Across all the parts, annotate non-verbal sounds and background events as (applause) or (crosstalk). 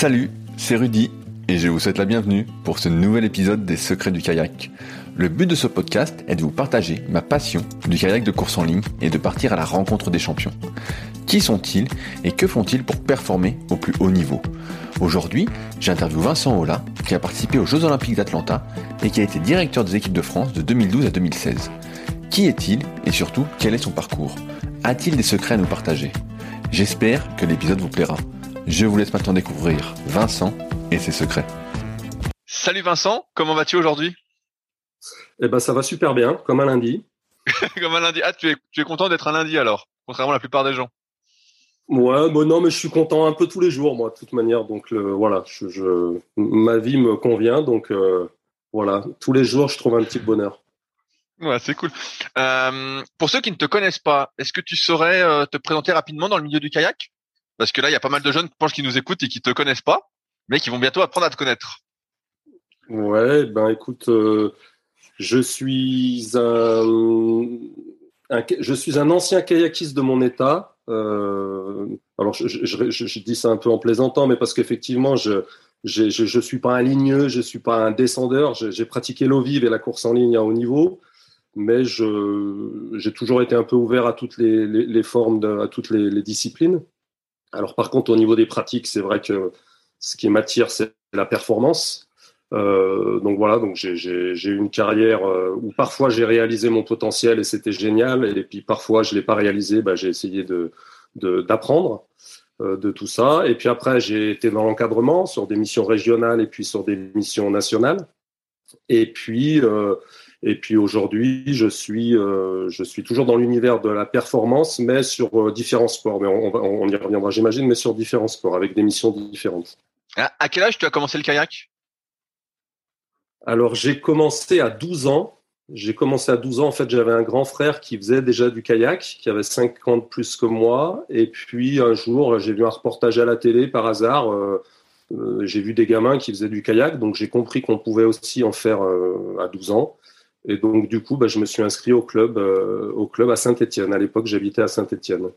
Salut, c'est Rudy et je vous souhaite la bienvenue pour ce nouvel épisode des Secrets du kayak. Le but de ce podcast est de vous partager ma passion du kayak de course en ligne et de partir à la rencontre des champions. Qui sont-ils et que font-ils pour performer au plus haut niveau? Aujourd'hui, j'interviewe Vincent Ola qui a participé aux Jeux Olympiques d'Atlanta et qui a été directeur des équipes de France de 2012 à 2016. Qui est-il et surtout quel est son parcours? A-t-il des secrets à nous partager? J'espère que l'épisode vous plaira. Je vous laisse maintenant découvrir Vincent et ses secrets. Salut Vincent, comment vas-tu aujourd'hui? Eh ben ça va super bien, comme un lundi. (laughs) comme un lundi. Ah, tu es, tu es content d'être un lundi alors, contrairement à la plupart des gens? Ouais, bon non, mais je suis content un peu tous les jours, moi, de toute manière. Donc le, voilà, je, je, ma vie me convient, donc euh, voilà, tous les jours, je trouve un petit bonheur. Ouais, c'est cool. Euh, pour ceux qui ne te connaissent pas, est-ce que tu saurais euh, te présenter rapidement dans le milieu du kayak? Parce que là, il y a pas mal de jeunes, je qui nous écoutent et qui te connaissent pas, mais qui vont bientôt apprendre à te connaître. Ouais, ben écoute, euh, je suis un, ancien kayakiste de mon état. Euh, alors je, dis ça un peu en plaisantant, mais parce qu'effectivement, je je, je, suis pas un ligneux, je suis pas un descendeur. J'ai pratiqué l'eau vive et la course en ligne à haut niveau mais j'ai toujours été un peu ouvert à toutes les, formes, à toutes les, disciplines. Alors par contre, au niveau des pratiques, c'est vrai que ce qui m'attire, c'est la performance. Euh, donc voilà, donc j'ai eu une carrière euh, où parfois j'ai réalisé mon potentiel et c'était génial, et puis parfois je l'ai pas réalisé, bah, j'ai essayé de d'apprendre de, euh, de, tout ça. Et puis après, j'ai été dans l'encadrement sur des missions régionales et puis sur des missions nationales. Et puis et puis aujourd'hui, je suis, euh, je suis toujours dans l'univers de la performance, mais sur euh, différents sports. Mais on, on, on y reviendra, j'imagine, mais sur différents sports, avec des missions différentes. À, quel âge tu as commencé le kayak? Alors, j'ai commencé à 12 ans. J'ai commencé à 12 ans. En fait, j'avais un grand frère qui faisait déjà du kayak, qui avait 50 plus que moi. Et puis, un jour, j'ai vu un reportage à la télé par hasard. Euh, euh, j'ai vu des gamins qui faisaient du kayak, donc j'ai compris qu'on pouvait aussi en faire euh, à 12 ans. Et donc, du coup, bah, je me suis inscrit au club, euh, au club à Saint-Etienne. À l'époque, j'habitais à Saint-Etienne.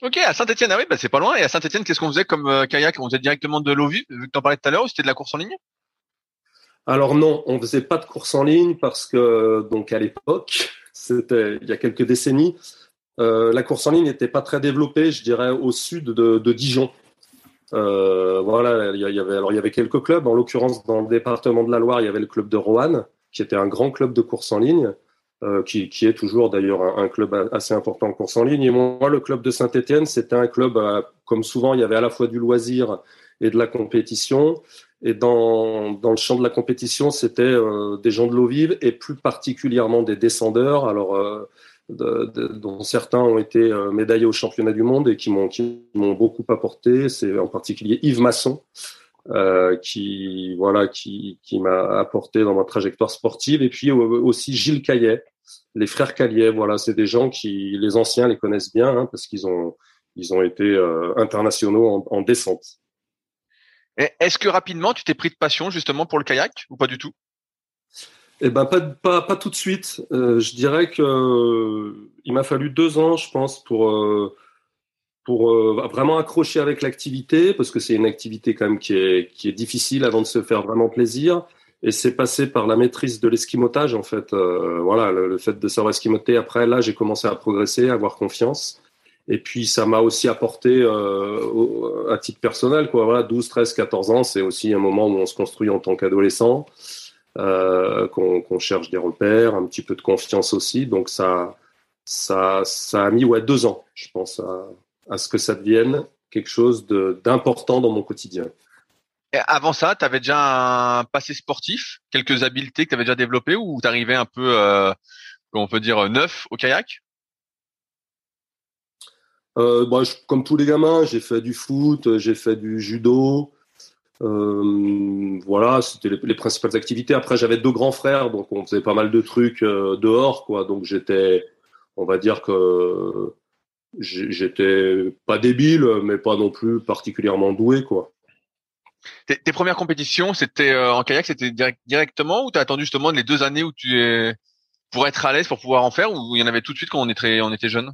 Ok, à Saint-Etienne, ah oui, bah, c'est pas loin. Et à Saint-Etienne, qu'est-ce qu'on faisait comme euh, kayak? On faisait directement de l'eau vive, vu que tu en parlais tout à l'heure, ou c'était de la course en ligne? Alors non, on faisait pas de course en ligne parce que, donc à l'époque, (laughs) c'était il y a quelques décennies, euh, la course en ligne n'était pas très développée, je dirais, au sud de, de Dijon. Voilà, il y avait alors il y avait quelques clubs. En l'occurrence, dans le département de la Loire, il y avait le club de Roanne qui était un grand club de course en ligne, euh, qui, qui, est toujours d'ailleurs un, club assez important en course en ligne. Et moi, le club de Saint-Etienne, c'était un club, euh, comme souvent, il y avait à la fois du loisir et de la compétition. Et dans, dans le champ de la compétition, c'était euh, des gens de l'eau vive et plus particulièrement des descendeurs. Alors, dont certains ont été médaillés au championnat du monde et qui m'ont beaucoup apporté. C'est en particulier Yves Masson, euh, qui voilà qui, qui m'a apporté dans ma trajectoire sportive. Et puis aussi Gilles Caillet les frères Caillet voilà c'est des gens qui les anciens les connaissent bien hein, parce qu'ils ont ils ont été euh, internationaux en, en descente. Est-ce que rapidement tu t'es pris de passion justement pour le kayak ou pas du tout? Eh ben pas, pas, pas tout de suite. Euh, je dirais que euh, il m'a fallu deux ans, je pense, pour euh, pour euh, vraiment accrocher avec l'activité, parce que c'est une activité quand même qui est, qui est difficile avant de se faire vraiment plaisir. Et c'est passé par la maîtrise de l'esquimotage, en fait. Euh, voilà, le, fait de savoir esquimoter. Après, là, j'ai commencé à progresser, à avoir confiance. Et puis, ça m'a aussi apporté, euh, à titre personnel, quoi. Voilà, 12, 13, 14 ans, c'est aussi un moment où on se construit en tant qu'adolescent, euh, qu'on qu cherche des repères, un petit peu de confiance aussi. Donc, ça, ça, ça a mis, ouais, deux ans, je pense, à ce que ça devienne quelque chose d'important dans mon quotidien. Et avant ça, tu avais déjà un passé sportif, quelques habiletés que tu avais déjà développées ou tu arrivais un peu, euh, comment on peut dire, neuf au kayak? Euh, bah, je, Comme tous les gamins, j'ai fait du foot, j'ai fait du judo. Euh, voilà, c'était les, les, principales activités. Après, j'avais deux grands frères, donc on faisait pas mal de trucs dehors, quoi. Donc j'étais, on va dire que j'étais pas débile, mais pas non plus particulièrement doué, quoi. Tes, tes premières compétitions, c'était euh, en kayak, c'était direct, directement ou t'as attendu justement les deux années où tu es pour être à l'aise pour pouvoir en faire ou il y en avait tout de suite quand on était on était jeune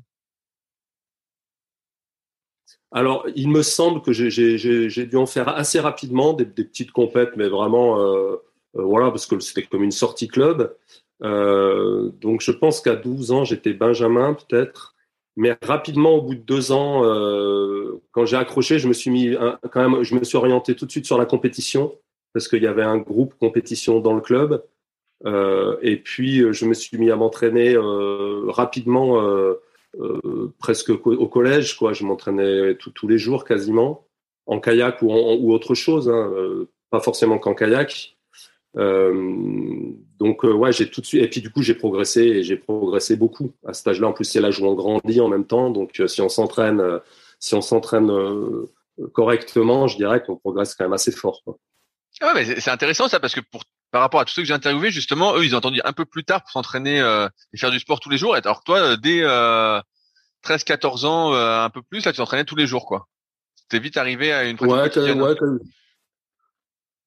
Alors, il me semble que j'ai dû en faire assez rapidement, des, petites compètes, mais vraiment, euh, euh, voilà, parce que c'était comme une sortie club. Donc, je pense qu'à 12 ans, j'étais Benjamin, peut-être. Mais rapidement, au bout de deux ans, quand j'ai accroché, je me suis mis quand même, je me suis orienté tout de suite sur la compétition parce qu'il y avait un groupe compétition dans le club. et puis, je me suis mis à m'entraîner rapidement euh, presque au collège, quoi. Je m'entraînais tous les jours quasiment en kayak ou, ou autre chose, hein, euh, pas forcément qu'en kayak. Euh, donc ouais, j'ai tout de suite et puis du coup j'ai progressé et j'ai progressé beaucoup à cet âge-là. En plus c'est l'âge où on grandit en même temps, donc si on s'entraîne, si on s'entraîne correctement, je dirais qu'on progresse quand même assez fort. Quoi. Ah ouais, mais c'est intéressant ça parce que pour par rapport à tous ceux que j'ai interviewés, justement, eux, ils ont entendu un peu plus tard pour s'entraîner euh, et faire du sport tous les jours. Alors que toi, euh, dès euh, 13-14 ans, euh, un peu plus, là, tu t'entraînais tous les jours, quoi. T'es vite arrivé à une pratique ouais, ouais,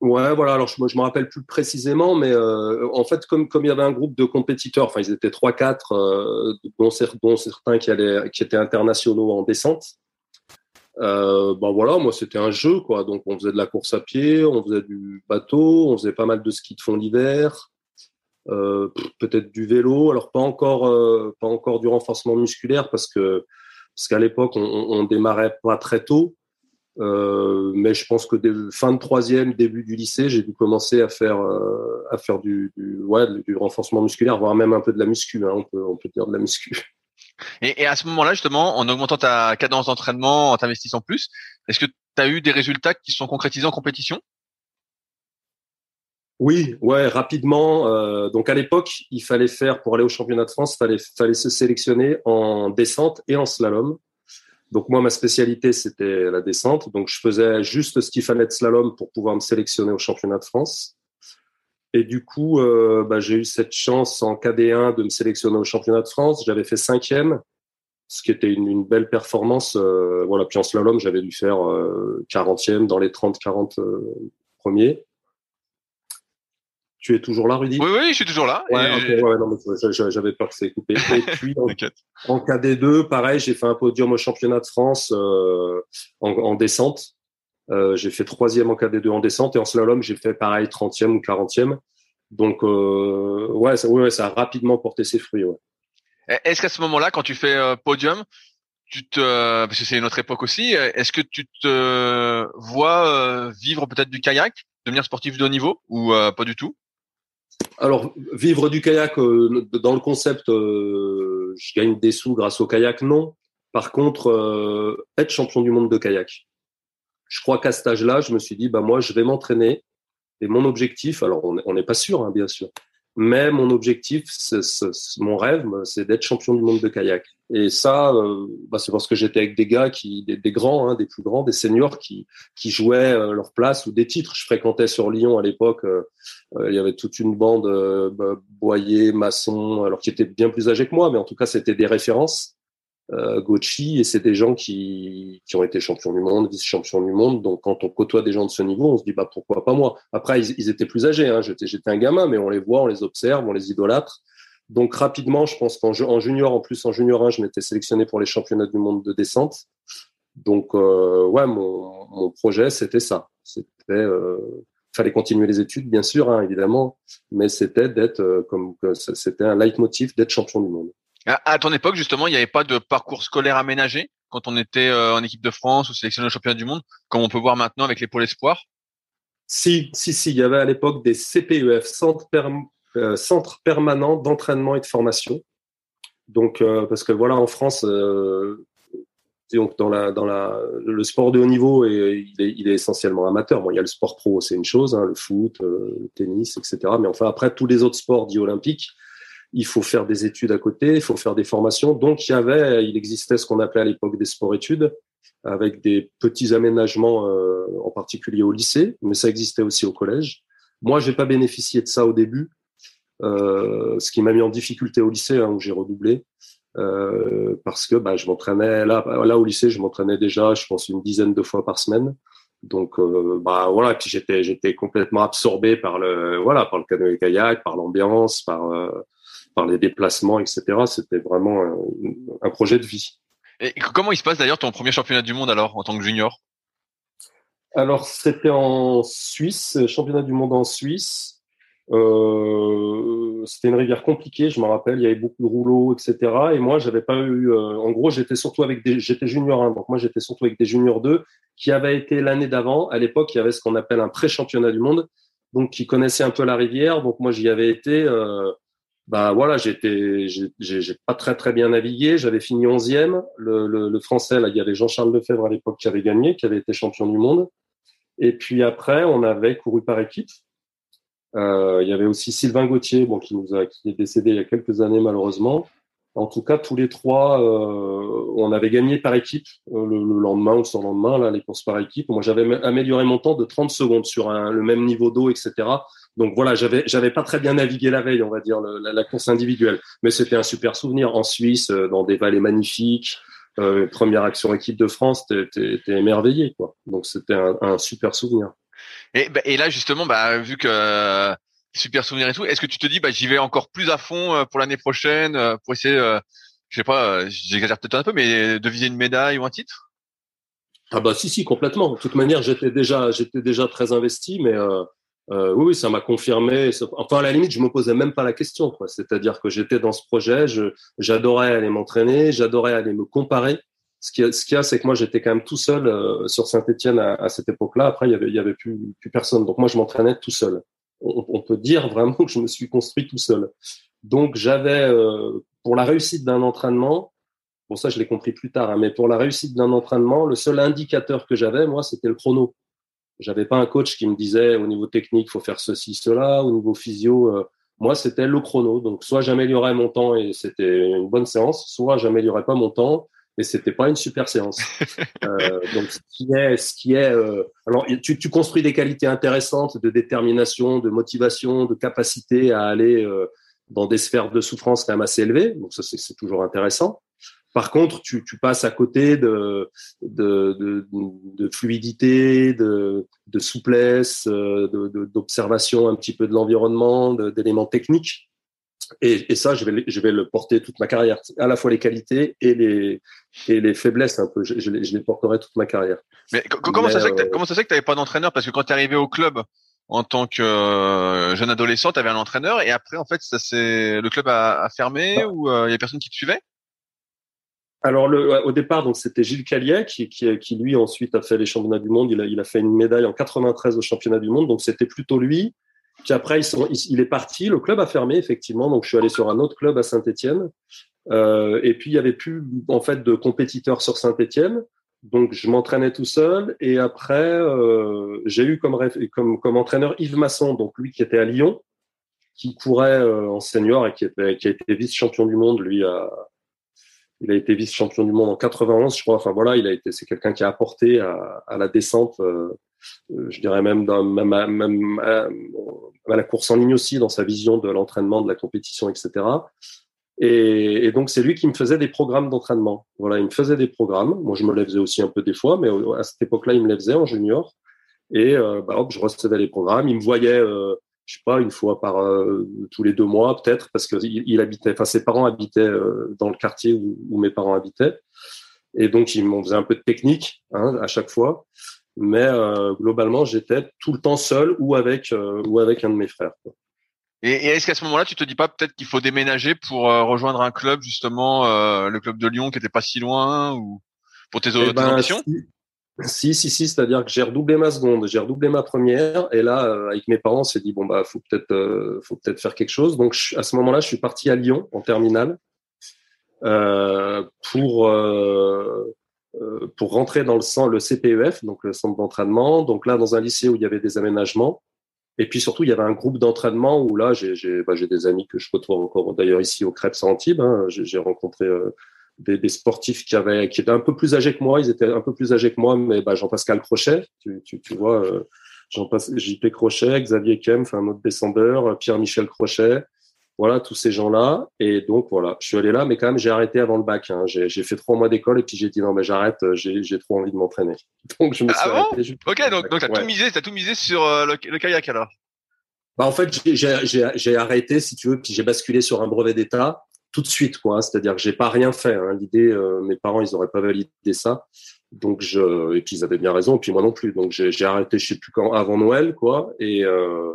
ouais, voilà. Alors, je, me rappelle plus précisément, mais en fait, comme il y avait un groupe de compétiteurs, enfin, ils étaient trois, quatre, dont, dont, certains qui allaient, qui étaient internationaux en descente. Euh, ben voilà, moi c'était un jeu quoi. Donc on faisait de la course à pied, on faisait du bateau, on faisait pas mal de ski de fond l'hiver, euh, peut-être du vélo. Alors pas encore, euh, pas encore du renforcement musculaire parce que parce qu'à l'époque on, on, démarrait pas très tôt. Euh, mais je pense que dès fin de troisième, début du lycée, j'ai dû commencer à faire euh, à faire du, du, ouais, du renforcement musculaire, voire même un peu de la muscu. Hein, on peut on peut dire de la muscu. (laughs) Et, et à ce moment-là, justement, en augmentant ta cadence d'entraînement, en t'investissant plus, est-ce que tu as eu des résultats qui sont concrétisés en compétition? Oui, ouais, rapidement. Euh, donc à l'époque, il fallait faire pour aller au championnat de France, fallait fallait se sélectionner en descente et en slalom. Donc moi, ma spécialité c'était la descente. Donc je faisais juste qu'il fallait de slalom pour pouvoir me sélectionner au championnat de France. Et du coup, euh, bah, j'ai eu cette chance en KD1 de me sélectionner au championnat de France. J'avais fait cinquième, ce qui était une, une belle performance. Euh, voilà. Puis en slalom, j'avais dû faire euh, 40e dans les 30-40 euh, premiers. Tu es toujours là, Rudy? Oui, oui, je suis toujours là. Ouais, ouais, non, j'avais peur que ça ait coupé. Et (laughs) puis en, en, KD2, pareil, j'ai fait un podium au championnat de France euh, en, en descente. Euh, j'ai fait troisième en KD2 en descente et en slalom, j'ai fait pareil 30e ou 40e. Donc, euh, ouais, ça, ouais, ça a rapidement porté ses fruits. Ouais. Est-ce qu'à ce, moment-là, quand tu fais podium, tu te, parce que c'est une autre époque aussi, est-ce que tu te vois vivre peut-être du kayak, devenir sportif de haut niveau ou pas du tout? Alors, vivre du kayak, dans le concept, je gagne des sous grâce au kayak, non. Par contre, être champion du monde de kayak, je crois qu'à cet âge-là, je me suis dit, bah moi, je vais m'entraîner. Et mon objectif, alors on n'est pas sûr, hein, bien sûr, mais mon objectif, c'est, mon rêve, c'est d'être champion du monde de kayak. Et ça, euh, bah, c'est parce que j'étais avec des gars qui, des, grands, hein, des plus grands, des seniors qui, qui jouaient euh, leur place ou des titres. Je fréquentais sur Lyon à l'époque. Euh, il y avait toute une bande bah, Boyer, Masson, alors qui étaient bien plus âgés que moi, mais en tout cas, c'était des références euh, et c'est des gens qui, qui ont été champions du monde, vice-champions du monde. Donc quand on côtoie des gens de ce niveau, on se dit bah pourquoi pas moi? Après ils, étaient plus âgés, hein. j'étais j'étais un gamin, mais on les voit, on les observe, on les idolâtre. Donc rapidement, je pense qu'en en junior, en plus en junior 1, je m'étais sélectionné pour les championnats du monde de descente. Donc euh, ouais, mon, mon projet c'était ça. C'était euh, fallait continuer les études bien sûr, hein, évidemment, mais c'était d'être euh, comme c'était un leitmotiv d'être champion du monde. À ton époque, justement, il n'y avait pas de parcours scolaire aménagé quand on était euh, en équipe de France ou sélectionné au championnat du monde, comme on peut voir maintenant avec les pôles espoirs? Si, si, si. Il y avait à l'époque des CPEF, centres, euh, permanents d'entraînement et de formation. Donc, euh, parce que voilà, en France, donc dans la dans la le sport de haut niveau est, il est essentiellement amateur bon il y a le sport pro c'est une chose hein, le foot le tennis etc mais enfin après tous les autres sports dits olympiques il faut faire des études à côté, il faut faire des formations. Donc il y avait, il existait ce qu'on appelait à l'époque des sports-études, avec des petits aménagements, euh, en particulier au lycée, mais ça existait aussi au collège. Moi, j'ai pas bénéficié de ça au début, euh, ce qui m'a mis en difficulté au lycée, hein, où j'ai redoublé, euh, parce que bah, je m'entraînais là, là au lycée, je m'entraînais déjà, je pense une dizaine de fois par semaine. Donc euh, bah voilà, puis j'étais j'étais complètement absorbé par le voilà par le canoë kayak, par l'ambiance, par euh, par les déplacements, etc. C'était vraiment un, projet de vie. Et comment il se passe d'ailleurs ton premier championnat du monde alors en tant que junior? Alors c'était en Suisse, championnat du monde en Suisse. Euh, c'était une rivière compliquée, je me rappelle, il y avait beaucoup de rouleaux, etc. Et moi, j'avais pas eu. Euh, en gros, j'étais surtout avec des. J'étais junior 1, donc moi, j'étais surtout avec des juniors 2 qui avaient été l'année d'avant. À l'époque, il y avait ce qu'on appelle un pré-championnat du monde, donc qui connaissaient un peu la rivière. Donc moi, j'y avais été. Euh, bah voilà, j'étais, j'ai pas très très bien navigué. J'avais fini 11e. Le, français, là, il y avait Jean-Charles Lefebvre à l'époque qui avait gagné, qui avait été champion du monde. Et puis après, on avait couru par équipe. Euh, il y avait aussi Sylvain Gauthier, bon, qui nous a, qui est décédé il y a quelques années malheureusement. En tout cas, tous les trois, euh, on avait gagné par équipe euh, le, lendemain ou le lendemain là, les courses par équipe. Moi, j'avais amélioré mon temps de 30 secondes sur le même niveau d'eau, etc. Donc voilà, j'avais j'avais pas très bien navigué la veille, on va dire, la, course individuelle, mais c'était un super souvenir en Suisse, euh, dans des vallées magnifiques. Première action équipe de France, t'es émerveillé, quoi. Donc c'était un, super souvenir. Et, bah, là justement, bah, vu que super souvenir et tout, est-ce que tu te dis, bah, j'y vais encore plus à fond euh, pour l'année prochaine, euh, pour essayer, je sais pas, j'exagère peut-être un peu, mais de viser une médaille ou un titre? Ah bah si si complètement. De toute manière, j'étais déjà j'étais déjà très investi, mais euh, oui, ça m'a confirmé. Enfin, à la limite, je me posais même pas la question. C'est-à-dire que j'étais dans ce projet, j'adorais aller m'entraîner, j'adorais aller me comparer ce qu'il y a, c'est que moi, j'étais quand même tout seul euh, sur Saint-Etienne à, cette époque-là. Après, il y avait, y avait plus, plus personne. Donc moi, je m'entraînais tout seul. On, peut dire vraiment que je me suis construit tout seul. Donc j'avais, euh, pour la réussite d'un entraînement, pour ça je l'ai compris plus tard, hein, mais pour la réussite d'un entraînement, le seul indicateur que j'avais, moi, c'était le chrono. J'avais pas un coach qui me disait au niveau technique, faut faire ceci, cela, au niveau physio. Euh, moi, c'était le chrono. Donc, soit j'améliorais mon temps et c'était une bonne séance, soit j'améliorais pas mon temps et c'était pas une super séance. (laughs) euh, donc ce qui est, ce qui est, euh, alors tu, tu, construis des qualités intéressantes de détermination, de motivation, de capacité à aller euh, dans des sphères de souffrance quand même assez élevées. Donc ça c'est toujours intéressant. Par contre, tu, tu passes à côté de, de, de, de fluidité, de, de souplesse, d'observation un petit peu de l'environnement, d'éléments techniques et, et, ça, je vais, je vais le porter toute ma carrière. À la fois les qualités et les, et les faiblesses un peu. Je, je, les, je les, porterai toute ma carrière. Mais, comment, ça que comment ça se fait que tu n'avais pas d'entraîneur? Parce que quand tu es arrivé au club en tant que euh, jeune adolescent, tu avais un entraîneur et après, en fait, ça c'est le club a, a fermé bah. ou il euh, y a personne qui te suivait? Alors le, au départ, donc c'était Gilles Calliet qui, qui, qui, lui ensuite a fait les championnats du monde. Il a, il a fait une médaille en 93 au championnat du monde, donc c'était plutôt lui. Puis après, il est parti, le club a fermé effectivement, donc je suis allé sur un autre club à Saint-Étienne. Euh, et puis il y avait plus en fait de compétiteurs sur Saint-Étienne, donc je m'entraînais tout seul. Et après, euh, j'ai eu comme, comme, entraîneur Yves Masson, donc lui qui était à Lyon, qui courait euh, en senior et qui, était, qui a été vice-champion du monde. Lui, a, il a été vice-champion du monde en 91, je crois. Enfin voilà, il a été, c'est quelqu'un qui a apporté à, à la descente. Euh, je dirais même, dans, même, même à, à la course en ligne aussi, dans sa vision de l'entraînement, de la compétition, etc. Et, et donc, c'est lui qui me faisait des programmes d'entraînement. Voilà, il me faisait des programmes. Moi, je me les faisais aussi un peu des fois, mais à cette époque-là, il me les faisait en junior. Et euh, bah, hop, je recevais les programmes. Il me voyait, euh, je sais pas, une fois par euh, tous les deux mois peut-être, parce que il, habitait, enfin ses parents habitaient euh, dans le quartier où, où, mes parents habitaient. Et donc, il m'en faisait un peu de technique hein, à chaque fois mais euh, globalement, j'étais tout le temps seul ou avec ou avec un de mes frères. Quoi. Et, et est-ce qu'à ce moment-là, tu te dis pas peut-être qu'il faut déménager pour rejoindre un club justement, le club de Lyon qui était pas si loin ou pour tes, eh tes ben, ambitions? si, si, si, c'est-à-dire que j'ai redoublé ma seconde, j'ai redoublé ma première, et là, euh, avec mes parents, on s'est dit bon bah faut peut-être, euh, peut-être faire quelque chose. Donc à ce moment-là, je suis parti à Lyon en terminale euh, pour pour rentrer dans le, centre, le CPEF, donc le centre d'entraînement. Donc là, dans un lycée où il y avait des aménagements. Et puis surtout, il y avait un groupe d'entraînement où là, j'ai bah, des amis que je côtoie encore d'ailleurs ici au Crêpes Antibes. Hein. J'ai rencontré des, des, sportifs qui avaient qui étaient un peu plus âgés que moi. Ils étaient un peu plus âgés que moi, mais bah, Jean-Pascal Crochet, tu, tu, tu vois, euh, Jean JP Crochet, Xavier Kempf, un autre descendeur, Pierre-Michel Crochet, voilà, tous ces gens-là. Et donc, voilà, je suis allé là, mais quand même, j'ai arrêté avant le bac. Hein. J'ai fait trois mois d'école et puis j'ai dit non, mais j'arrête, euh, j'ai trop envie de m'entraîner. (laughs) Donc, je me suis ah arrêté. ok, donc, donc t'as tout misé, t'as tout misé sur euh, le, kayak alors? Bah, En fait, j'ai arrêté, si tu veux, puis j'ai basculé sur un brevet d'État. Tout de suite, quoi. Hein. C'est-à-dire que j'ai pas rien fait. Hein. L'idée, euh, mes parents, ils auraient pas validé ça. Donc je, et puis ils avaient bien raison, et puis moi non plus. Donc j'ai arrêté, je sais plus quand, avant Noël, quoi. Et euh,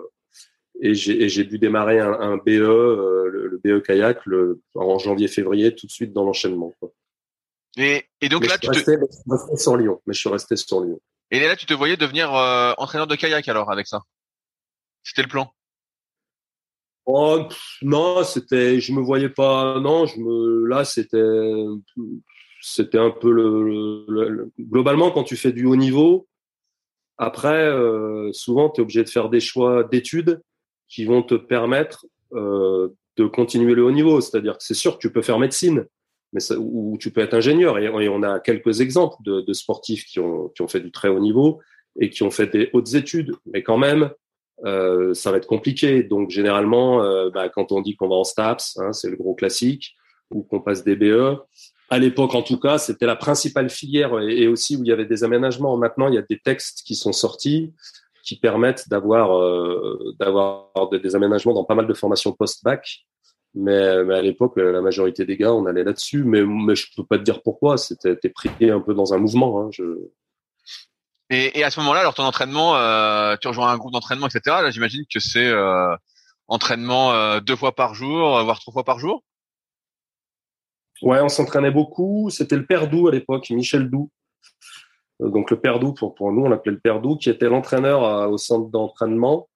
et j'ai dû démarrer un, un BE, euh, le, BE kayak, le, en janvier-février, tout de suite dans l'enchaînement. Et, et donc là, tu te... resté, je resté sur Lyon. Mais je suis resté sur Lyon. Et là, tu te voyais devenir entraîneur de kayak alors avec ça? C'était le plan? Oh, non, c'était, je me voyais pas. Non, je me, là, c'était, c'était un peu le, globalement quand tu fais du haut niveau. Après, euh, souvent, tu es obligé de faire des choix d'études qui vont te permettre euh, de continuer le haut niveau. C'est-à-dire que c'est sûr que tu peux faire médecine, mais ça, ou tu peux être ingénieur. Et, on a quelques exemples de, de sportifs qui ont, qui ont fait du très haut niveau et qui ont fait des hautes études. Mais quand même, euh, ça va être compliqué. Donc généralement, euh, bah, quand on dit qu'on va en STAPS, hein, c'est le gros classique, ou qu'on passe des BE. À l'époque, en tout cas, c'était la principale filière et, aussi où il y avait des aménagements. Maintenant, il y a des textes qui sont sortis qui permettent d'avoir euh, des aménagements dans pas mal de formations post-bac. Mais, à l'époque, la majorité des gars, on allait là-dessus. Mais, mais je peux pas te dire pourquoi. C'était pris un peu dans un mouvement. Hein. Et, à ce moment-là, alors ton entraînement, euh, tu rejoins un groupe d'entraînement, etc. Là, j'imagine que c'est euh, entraînement euh, deux fois par jour, voire trois fois par jour? Ouais, on s'entraînait beaucoup. C'était le père Doux à l'époque, Michel Doux. Donc le père Doux, pour, pour nous, on l'appelait le père Doux, qui était l'entraîneur au centre d'entraînement.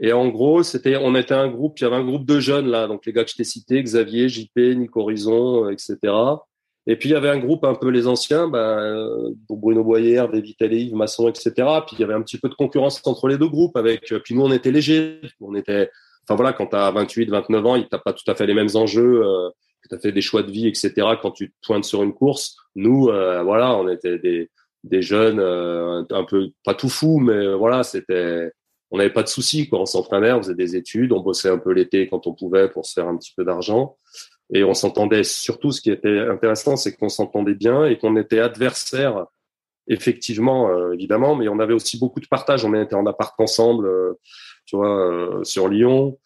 Et en gros, c'était, on était un groupe, il y avait un groupe de jeunes là, donc les gars que je t'ai cités, Xavier, JP, Nico Horizon, etc. Et puis il y avait un groupe un peu les anciens, ben, Bruno Boyer, David Yves Masson, etc. Puis il y avait un petit peu de concurrence entre les deux groupes. Avec, euh, puis nous on était légers, on était, enfin voilà, quand tu as 28, 29 ans, t'as pas tout à fait les mêmes enjeux, euh, tu as fait des choix de vie, etc. Quand tu te pointes sur une course, nous, euh, voilà, on était des, des jeunes euh, un peu pas tout fous, mais voilà, c'était, on n'avait pas de soucis quoi. On s'entraînait, on faisait des études, on bossait un peu l'été quand on pouvait pour se faire un petit peu d'argent. Et on s'entendait surtout, ce qui était intéressant, c'est qu'on s'entendait bien et qu'on était adversaires, effectivement, euh, évidemment, mais on avait aussi beaucoup de partage. On était en appart ensemble, euh, tu vois, euh, sur Lyon.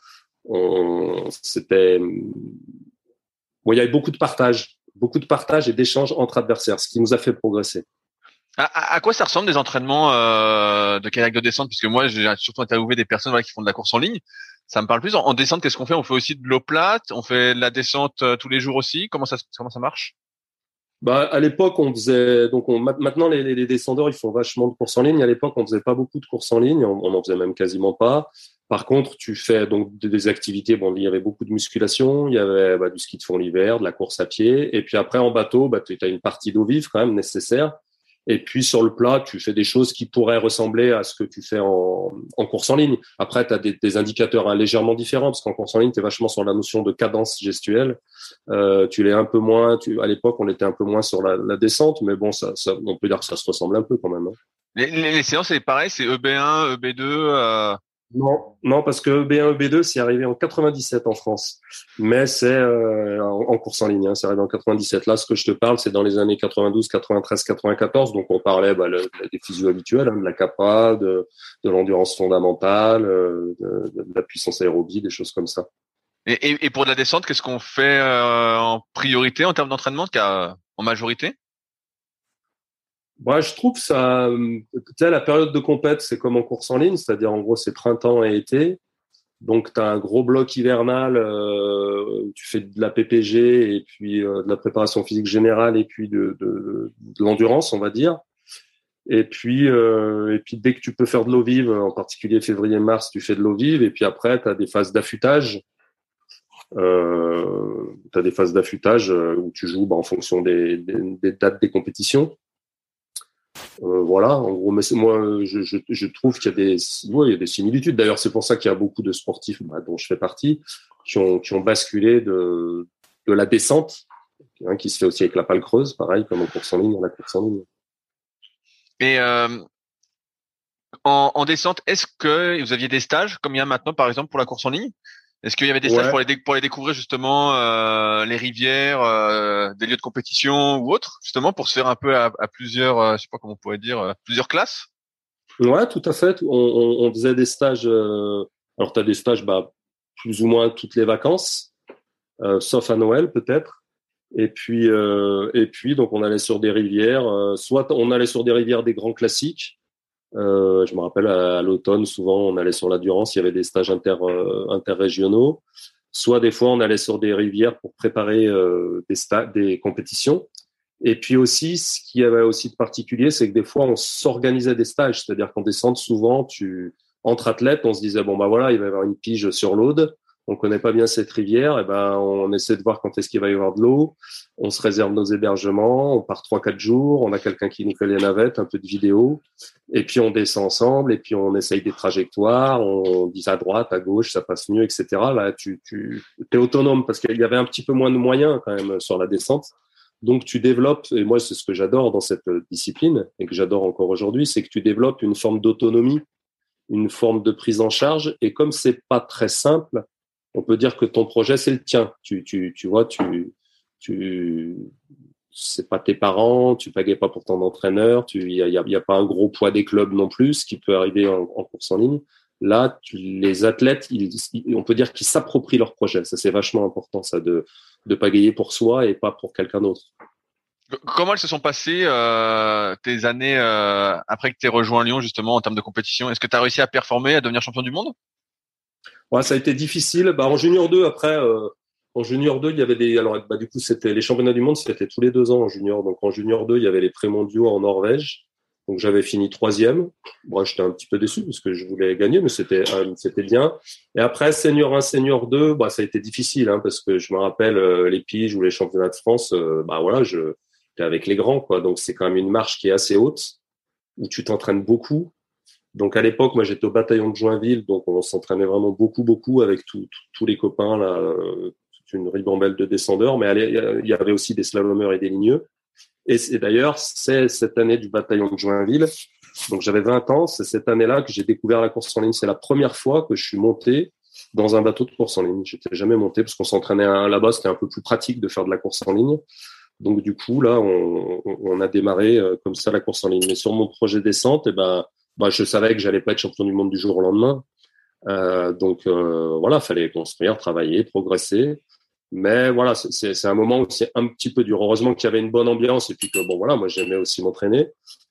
C'était, il y avait beaucoup de partage, beaucoup de partage et d'échanges entre adversaires, ce qui nous a fait progresser. À, à quoi ça ressemble des entraînements de kayak de descente? Puisque moi, j'ai surtout interviewé des personnes qui font de la course en ligne ça me parle plus. En, descente, qu'est-ce qu'on fait? On fait aussi de l'eau plate, on fait de la descente euh, tous les jours aussi. Comment ça comment ça marche? Bah, à l'époque, on faisait donc on, maintenant les, les, descendeurs ils font vachement de courses en ligne. À l'époque, on faisait pas beaucoup de courses en ligne, on, en faisait même quasiment pas. Par contre, tu fais donc des, activités. Bon, il y avait beaucoup de musculation, il y avait bah, du ski de fond l'hiver, de la course à pied, et puis après en bateau, bah, tu as une partie d'eau vive quand même nécessaire. Et puis sur le plat, tu fais des choses qui pourraient ressembler à ce que tu fais en, course en ligne. Après, tu as des, indicateurs hein, légèrement différents, parce qu'en course en ligne, tu es vachement sur la notion de cadence gestuelle. Euh, tu l'es un peu moins, à l'époque, on était un peu moins sur la, descente, mais bon, on peut dire que ça se ressemble un peu quand même. Hein. Les, séances, c'est pareil, c'est EB1, EB2 euh... Non, non, parce que B1 B2, c'est arrivé en 97 en France, mais c'est euh, en, course en ligne. Hein, c'est arrivé en 97. Là, ce que je te parle, c'est dans les années 92, 93, 94. Donc, on parlait bah, le, des physios habituels, hein, de la CAPA, de, de l'endurance fondamentale, euh, de, de, la puissance aérobie, des choses comme ça. Et, et, et pour la descente, qu'est-ce qu'on fait euh, en priorité en termes d'entraînement, en majorité? Je trouve ça, sais, la période de compète, c'est comme en course en ligne, c'est-à-dire en gros, c'est printemps et été. Donc, tu as un gros bloc hivernal euh, où tu fais de la PPG et puis euh, de la préparation physique générale et puis de, l'endurance, on va dire. Et puis, euh, et puis, dès que tu peux faire de l'eau vive, en particulier février-mars, tu fais de l'eau vive. Et puis après, tu as des phases d'affûtage. Euh, tu as des phases d'affûtage euh, où tu joues bah, en fonction des dates des compétitions. Euh, voilà, en gros, mais moi, je, je, je trouve qu'il y a des, ouais, il y a des similitudes. D'ailleurs, c'est pour ça qu'il y a beaucoup de sportifs, bah, dont je fais partie, qui ont, qui ont basculé de, de la descente, hein, qui se fait aussi avec la pale creuse, pareil, comme en course en ligne, la course en ligne. Et euh, en, en descente, est-ce que vous aviez des stages, comme il y a maintenant, par exemple, pour la course en ligne? Est-ce qu'il y avait des stages pour, les pour les découvrir justement euh, les rivières, euh, des lieux de compétition ou autres, justement pour se faire un peu à, à plusieurs, euh, je sais pas comment on pourrait dire, euh, plusieurs classes? Ouais, tout à fait. On, on, on faisait des stages. Euh, alors tu as des stages bah, plus ou moins toutes les vacances. sauf à Noël peut-être. Et puis, et puis, donc on allait sur des rivières. soit on allait sur des rivières des grands classiques. Je me rappelle à, l'automne, souvent on allait sur la Durance. Il y avait des stages inter, interrégionaux. Soit des fois on allait sur des rivières pour préparer des, des compétitions. Et puis aussi, ce qui avait aussi de particulier, c'est que des fois, on s'organisait des stages. C'est-à-dire qu'en descente, souvent, tu, entre athlètes, on se disait, bon, bah voilà, il va y avoir une pige sur l'Aude. On connaît pas bien cette rivière. Et ben, on essaie de voir quand est-ce qu'il va y avoir de l'eau. On se réserve nos hébergements. On part trois, quatre jours. On a quelqu'un qui nous fait les navettes, un peu de vidéo. Et puis, on descend ensemble. Et puis, on essaye des trajectoires. On dit à droite, à gauche, ça passe mieux, etc. Là, tu, tu es autonome parce qu'il y avait un petit peu moins de moyens quand même sur la descente. Donc tu développes, et moi c'est ce que j'adore dans cette discipline et que j'adore encore aujourd'hui, c'est que tu développes une forme d'autonomie, une forme de prise en charge. Et comme c'est pas très simple, on peut dire que ton projet c'est le tien. Tu, tu, tu vois, tu, tu, c'est pas tes parents, tu pagais pas pour ton entraîneur, il y a, y a, pas un gros poids des clubs non plus, qui peut arriver en, course en ligne. Là, les athlètes, on peut dire qu'ils s'approprient leur projet. Ça, c'est vachement important, ça, de, de pagayer pour soi et pas pour quelqu'un d'autre. Comment elles se sont passées euh, tes années euh, après que tu aies rejoint Lyon justement en termes de compétition? Est-ce que tu as réussi à performer, à devenir champion du monde? Ouais, ça a été difficile. Bah, en junior 2, après, euh, en junior 2, il y avait des. Alors, bah, du coup, c'était les championnats du monde, c'était tous les deux ans en junior. Donc, en junior 2, il y avait les pré-mondiaux en Norvège. Donc j'avais fini troisième. Moi, j'étais un petit peu déçu parce que je voulais gagner, mais c'était euh, c'était bien. Et après senior 1, senior 2, bah ça a été difficile hein, parce que je me rappelle euh, les piges ou les championnats de France. Euh, bah voilà, je avec les grands quoi. Donc c'est quand même une marche qui est assez haute où tu t'entraînes beaucoup. Donc à l'époque, moi j'étais au bataillon de Joinville, donc on s'entraînait vraiment beaucoup beaucoup avec tous les copains là, toute une ribambelle de descendeurs. Mais il y avait aussi des slalomeurs et des ligneux. Et, d'ailleurs, c'est cette année du bataillon de Joinville. Donc j'avais 20 ans, c'est cette année-là que j'ai découvert la course en ligne. C'est la première fois que je suis monté dans un bateau de course en ligne. J'étais jamais monté parce qu'on s'entraînait là-bas, c'était un peu plus pratique de faire de la course en ligne. Donc du coup là, on, on a démarré euh, comme ça la course en ligne. Mais sur mon projet descente, eh ben, bah, je savais que j'allais pas être champion du monde du jour au lendemain. Euh, donc euh, voilà, fallait construire, travailler, progresser. Mais voilà, c'est un moment où c'est un petit peu dur. Heureusement qu'il y avait une bonne ambiance et puis que bon voilà, moi j'aimais aussi m'entraîner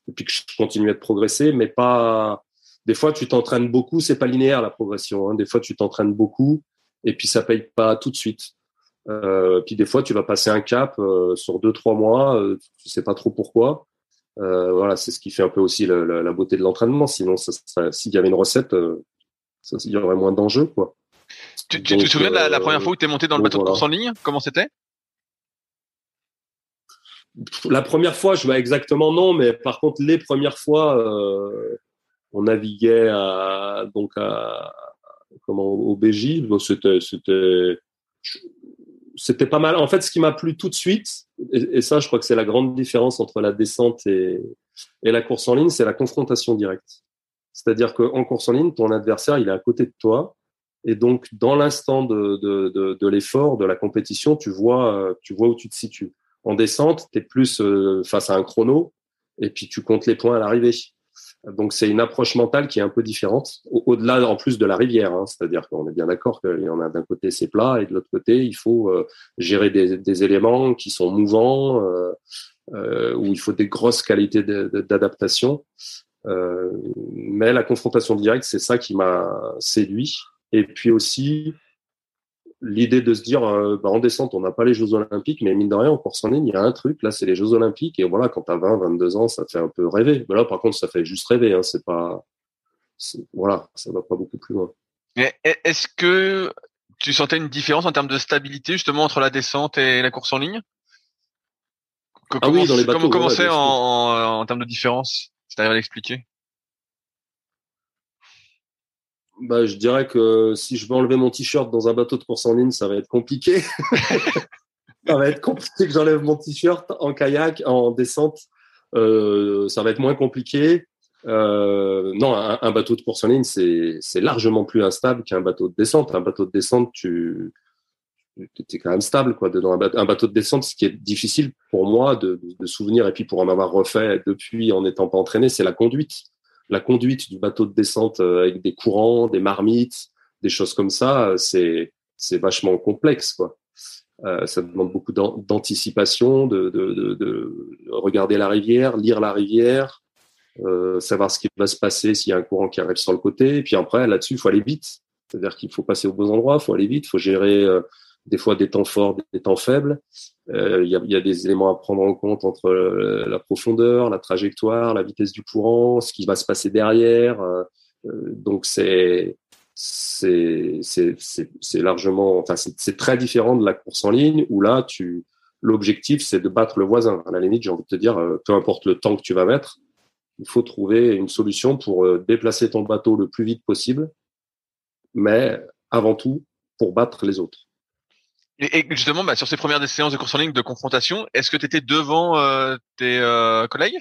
et puis que je continuais de progresser, mais pas. Des fois, tu t'entraînes beaucoup, c'est pas linéaire la progression. Hein. Des fois, tu t'entraînes beaucoup et puis ça paye pas tout de suite. Euh, puis des fois, tu vas passer un cap euh, sur deux trois mois, euh, tu sais pas trop pourquoi. Euh, voilà, c'est ce qui fait un peu aussi la, la, beauté de l'entraînement. Sinon, s'il y avait une recette, euh, ça, il y aurait moins d'enjeux quoi. Tu, te souviens de la, première fois où tu es monté dans le bateau de course en ligne? Comment c'était? La première fois, je vois exactement non, mais par contre, les premières fois, euh, on naviguait à, donc à, comment, au BJ. c'était, c'était, c'était pas mal. En fait, ce qui m'a plu tout de suite, et, ça, je crois que c'est la grande différence entre la descente et, la course en ligne, c'est la confrontation directe. C'est-à-dire qu'en course en ligne, ton adversaire, il est à côté de toi et donc, dans l'instant de l'effort, de la compétition, tu vois, euh, tu vois où tu te situes. En descente, tu es plus euh, face à un chrono et puis tu comptes les points à l'arrivée. Donc, c'est une approche mentale qui est un peu différente, au-delà en plus de la rivière. Hein. C'est-à-dire qu'on est bien d'accord qu'il y en a d'un côté c'est plat et de l'autre côté il faut euh, gérer des, des, éléments qui sont mouvants, euh, où il faut des grosses qualités d'adaptation. mais la confrontation directe, c'est ça qui m'a séduit et puis aussi, l'idée de se dire, euh, bah, en descente, on n'a pas les Jeux Olympiques, mais mine de rien, en course en ligne, il y a un truc, là, c'est les Jeux Olympiques. Et voilà, quand tu as 20, 22 ans, ça fait un peu rêver. Mais là, par contre, ça fait juste rêver. Hein, c'est pas. Voilà, ça va pas beaucoup plus loin. Est-ce que tu sentais une différence en termes de stabilité, justement, entre la descente et la course en ligne? Ah oui, dans les bateaux. Comment c'est en, en, en termes de différence? C'est-à-dire l'expliquer bah, je dirais que si je veux enlever mon t-shirt dans un bateau de course en ligne, ça va être compliqué. (laughs) ça va être compliqué que j'enlève mon t-shirt en kayak, en descente. Euh, ça va être moins compliqué. Euh, non, un, bateau de course en ligne, c'est largement plus instable qu'un bateau de descente. Un bateau de descente, tu es quand même stable quoi dedans un bateau, de descente ce qui est difficile pour moi de, de souvenir et puis pour en avoir refait depuis en n'étant pas entraîné c'est la conduite la conduite du bateau de descente euh, avec des courants, des marmites, des choses comme ça, c'est c'est vachement complexe quoi. ça demande beaucoup d'anticipation, de, de, de, regarder la rivière, lire la rivière, savoir ce qui va se passer s'il y a un courant qui arrive sur le côté. Et puis après, là-dessus, il faut aller vite. C'est-à-dire qu'il faut passer aux bons endroits, il faut aller vite, il faut gérer des fois des temps forts, des temps faibles. Euh, il y, a, y, a, des éléments à prendre en compte entre euh, la profondeur, la trajectoire, la vitesse du courant, ce qui va se passer derrière. Euh, donc c'est c'est c'est largement, enfin c'est très différent de la course en ligne où là tu l'objectif c'est de battre le voisin. À la limite, j'ai envie de te dire, peu importe le temps que tu vas mettre, il faut trouver une solution pour déplacer ton bateau le plus vite possible, mais avant tout pour battre les autres. Et, justement, bah, sur ces premières séances de course en ligne de confrontation, est-ce que tu étais devant euh, tes euh, collègues?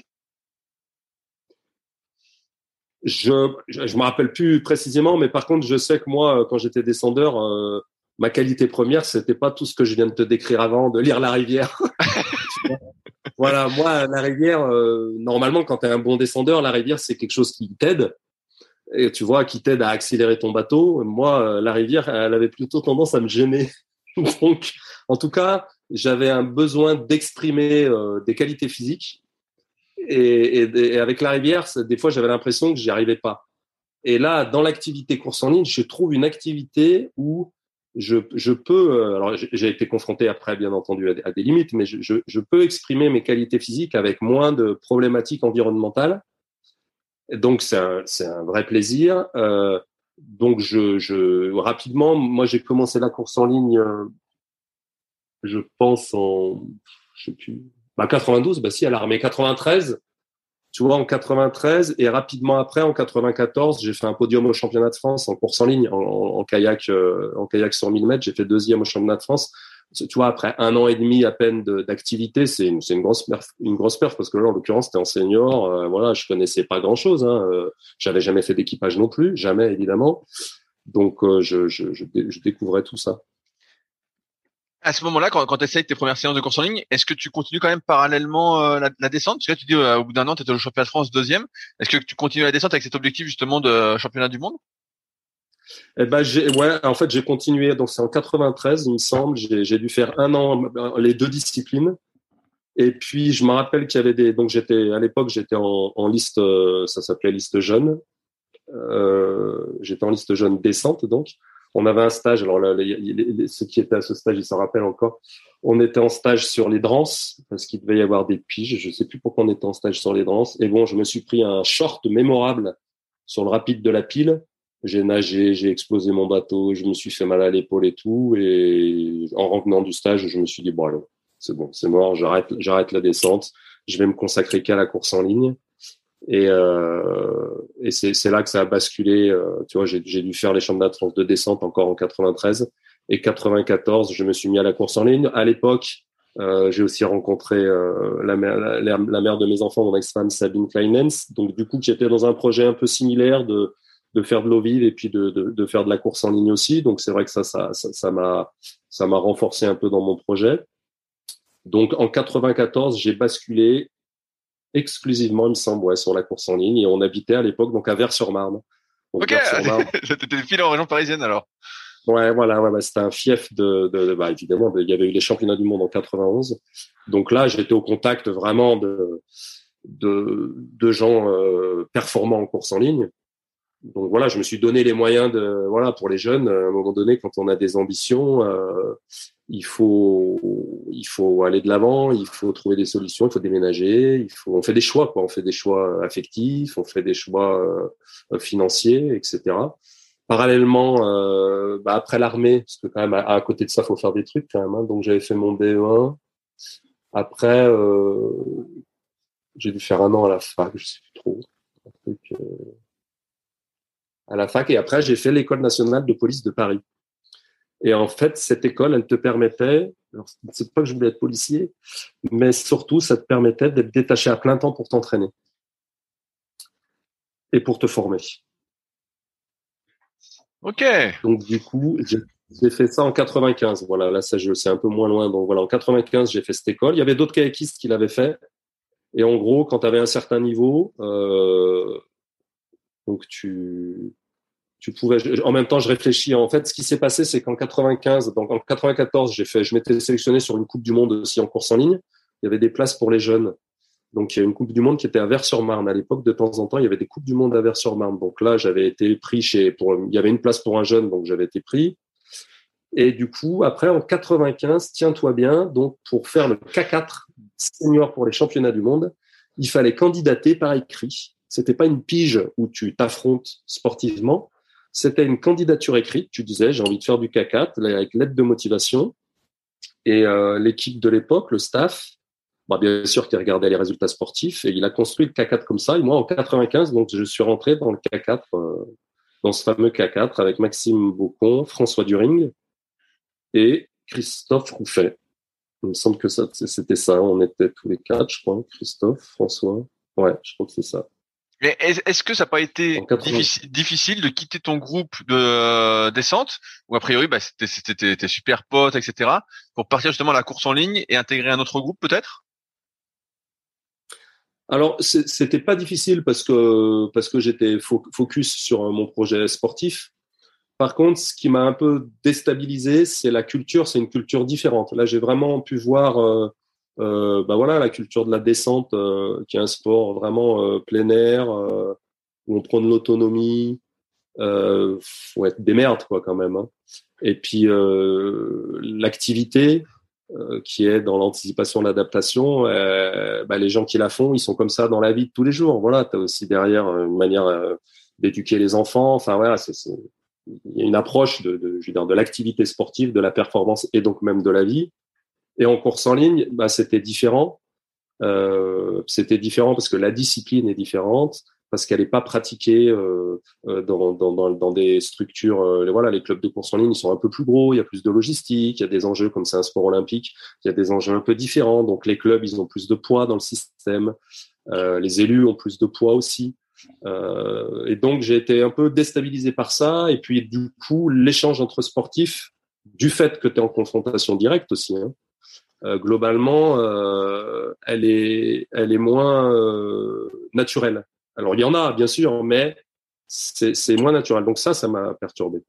Je je me rappelle plus précisément, mais par contre, je sais que moi, quand j'étais descendeur, euh, ma qualité première, c'était pas tout ce que je viens de te décrire avant, de lire la rivière. (laughs) voilà, moi, la rivière, normalement, quand tu es un bon descendeur, la rivière, c'est quelque chose qui t'aide. Et tu vois, qui t'aide à accélérer ton bateau. Moi, la rivière, elle avait plutôt tendance à me gêner. (laughs) Donc, en tout cas, j'avais un besoin d'exprimer euh, des qualités physiques. Et, avec la rivière, des fois, j'avais l'impression que j'y arrivais pas. Et là, dans l'activité course en ligne, je trouve une activité où je, peux, euh, alors j'ai été confronté après, bien entendu, à des, limites, mais je, peux exprimer mes qualités physiques avec moins de problématiques environnementales. Donc, c'est un, un, vrai plaisir. Euh, donc je, je rapidement, moi j'ai commencé la course en ligne, euh, je pense en, je sais plus, bah 92, bah si à l'armée. 93, tu vois en 93 et rapidement après en 94, j'ai fait un podium au championnat de France en course en ligne en, en kayak, euh, en kayak sur 1000 mètres, j'ai fait deuxième au championnat de France tu vois, après un an et demi à peine d'activité, c'est une, une, grosse perf, une grosse perf parce que là, en l'occurrence, c'était en senior. Euh, voilà, je connaissais pas grand chose. Hein, euh, J'avais jamais fait d'équipage non plus, jamais évidemment. Donc, euh, je, je, je, découvrais tout ça. À ce moment-là, quand, quand tu essayes tes premières séances de course en ligne, est-ce que tu continues quand même parallèlement euh, la, descente? Parce que là, tu dis au bout d'un an, tu étais au championnat de France deuxième. Est-ce que tu continues la descente avec cet objectif justement de championnat du monde? Eh ben, j'ai, ouais, en fait, j'ai continué. Donc, c'est en 93, il me semble. J'ai, dû faire un an les deux disciplines. Et puis, je me rappelle qu'il y avait des. Donc, j'étais à l'époque, j'étais en, liste. Euh, ça s'appelait liste jeune. Euh, j'étais en liste jeune descente, donc. On avait un stage. Alors, là, ceux qui étaient à ce stage, ils s'en rappellent encore. On était en stage sur les drances parce qu'il devait y avoir des piges. Je sais plus pourquoi on était en stage sur les drances. Et bon, je me suis pris un short mémorable sur le rapide de la pile j'ai nagé, j'ai explosé mon bateau, je me suis fait mal à l'épaule et tout. Et en revenant du stage, je me suis dit, bon, allez, c'est bon, c'est mort, j'arrête, j'arrête la descente, je vais me consacrer qu'à la course en ligne. Et, euh, c'est, là que ça a basculé. Euh, tu vois, j'ai, dû faire les championnats de de descente encore en 93. Et 94, je me suis mis à la course en ligne. À l'époque, euh, j'ai aussi rencontré la, mère, la, mère de mes enfants, mon ex-femme Sabine Kleinens. Donc, du coup, j'étais dans un projet un peu similaire de de faire de l'eau vive et puis de, de, de, faire de la course en ligne aussi. Donc c'est vrai que ça, ça, ça, m'a, ça m'a renforcé un peu dans mon projet. Donc en 94, j'ai basculé exclusivement, il me semble, ouais, sur la course en ligne et on habitait à l'époque donc à Vers-sur-Marne. Ok, (laughs) c'était fil en région parisienne alors. Ouais, voilà, ouais, c'était un fief de, de, bah, évidemment, il y avait eu les championnats du monde en 91. Donc là, j'étais au contact vraiment de, de, de gens euh, performants en course en ligne donc voilà, je me suis donné les moyens de voilà pour les jeunes. À un moment donné, quand on a des ambitions, euh, il faut il faut aller de l'avant, il faut trouver des solutions, il faut déménager, il faut on fait des choix quoi, on fait des choix affectifs, on fait des choix euh, financiers, etc. Parallèlement, euh, bah après l'armée, parce que quand même à, côté de ça, faut faire des trucs quand même. Hein, donc j'avais fait mon BE1. Après, euh, j'ai dû faire un an à la fac, je sais plus trop. Un truc, euh, à la fac. Et après, j'ai fait l'école nationale de police de Paris. Et en fait, cette école, elle te permettait, c'est pas que je voulais être policier, mais surtout, ça te permettait d'être détaché à plein temps pour t'entraîner et pour te former. Ok. Donc du coup, j'ai fait ça en 95. Voilà, là, ça, c'est un peu moins loin. Donc voilà, en 95, j'ai fait cette école. Il y avait d'autres kayakistes qui l'avaient fait. Et en gros, quand tu avais un certain niveau, euh, donc tu tu pouvais. En même temps, je réfléchis. En fait, ce qui s'est passé, c'est qu'en 95, donc en 94, j'ai fait, je m'étais sélectionné sur une Coupe du Monde aussi en course en ligne. Il y avait des places pour les jeunes. Donc, il y a une Coupe du Monde qui était à Vers-sur-Marne. À l'époque, de temps en temps, il y avait des Coupes du Monde à Vers-sur-Marne. Donc là, j'avais été pris chez, pour, il y avait une place pour un jeune, donc j'avais été pris. Et du coup, après, en 95, tiens-toi bien, donc pour faire le K4 senior pour les championnats du monde, il fallait candidater par écrit. C'était pas une pige où tu t'affrontes sportivement. C'était une candidature écrite. Tu disais, j'ai envie de faire du K4 avec l'aide de motivation. Et euh, l'équipe de l'époque, le staff, bah, bien sûr, qui regardait les résultats sportifs, et il a construit le K4 comme ça. Et moi, en 95, donc, je suis rentré dans le K4, euh, dans ce fameux K4 avec Maxime Beaucon, François During et Christophe Rouffet. Il me semble que c'était ça. On était tous les quatre, je crois. Christophe, François. Ouais, je crois que c'est ça. Mais est-ce que ça n'a pas été difficile, de quitter ton groupe de euh, descente? Où a priori bah, c'était tes super potes, etc. pour partir justement à la course en ligne et intégrer un autre groupe peut-être? Alors, c'était pas difficile parce que parce que j'étais focus sur mon projet sportif. Par contre, ce qui m'a un peu déstabilisé, c'est la culture. C'est une culture différente. Là, j'ai vraiment pu voir, euh, euh, bah voilà, la culture de la descente, euh, qui est un sport vraiment euh, plein air, euh, où on prend de l'autonomie. Euh, faut être des merdes, quoi, quand même. Hein. Et puis l'activité, qui est dans l'anticipation, l'adaptation, bah, les gens qui la font, ils sont comme ça dans la vie de tous les jours. Voilà, tu as aussi derrière une manière d'éduquer les enfants. Enfin, voilà, c'est il y a une approche de, de, je veux dire, de l'activité sportive, de la performance et donc même de la vie. Et en course en ligne, bah, c'était différent. Euh, c'était différent parce que la discipline est différente, parce qu'elle n'est pas pratiquée euh, euh dans, dans, dans, des structures. Euh, voilà, les clubs de course en ligne, ils sont un peu plus gros, il y a plus de logistique, il y a des enjeux comme c'est un sport olympique, il y a des enjeux un peu différents. Donc les clubs, ils ont plus de poids dans le système. Les élus ont plus de poids aussi. Et donc j'ai été un peu déstabilisé par ça. Et puis du coup, l'échange entre sportifs, du fait que tu es en confrontation directe aussi, hein, globalement, euh, elle est, elle est moins euh, naturelle. Alors il y en a bien sûr, mais c'est moins naturel. Donc ça, ça m'a perturbé.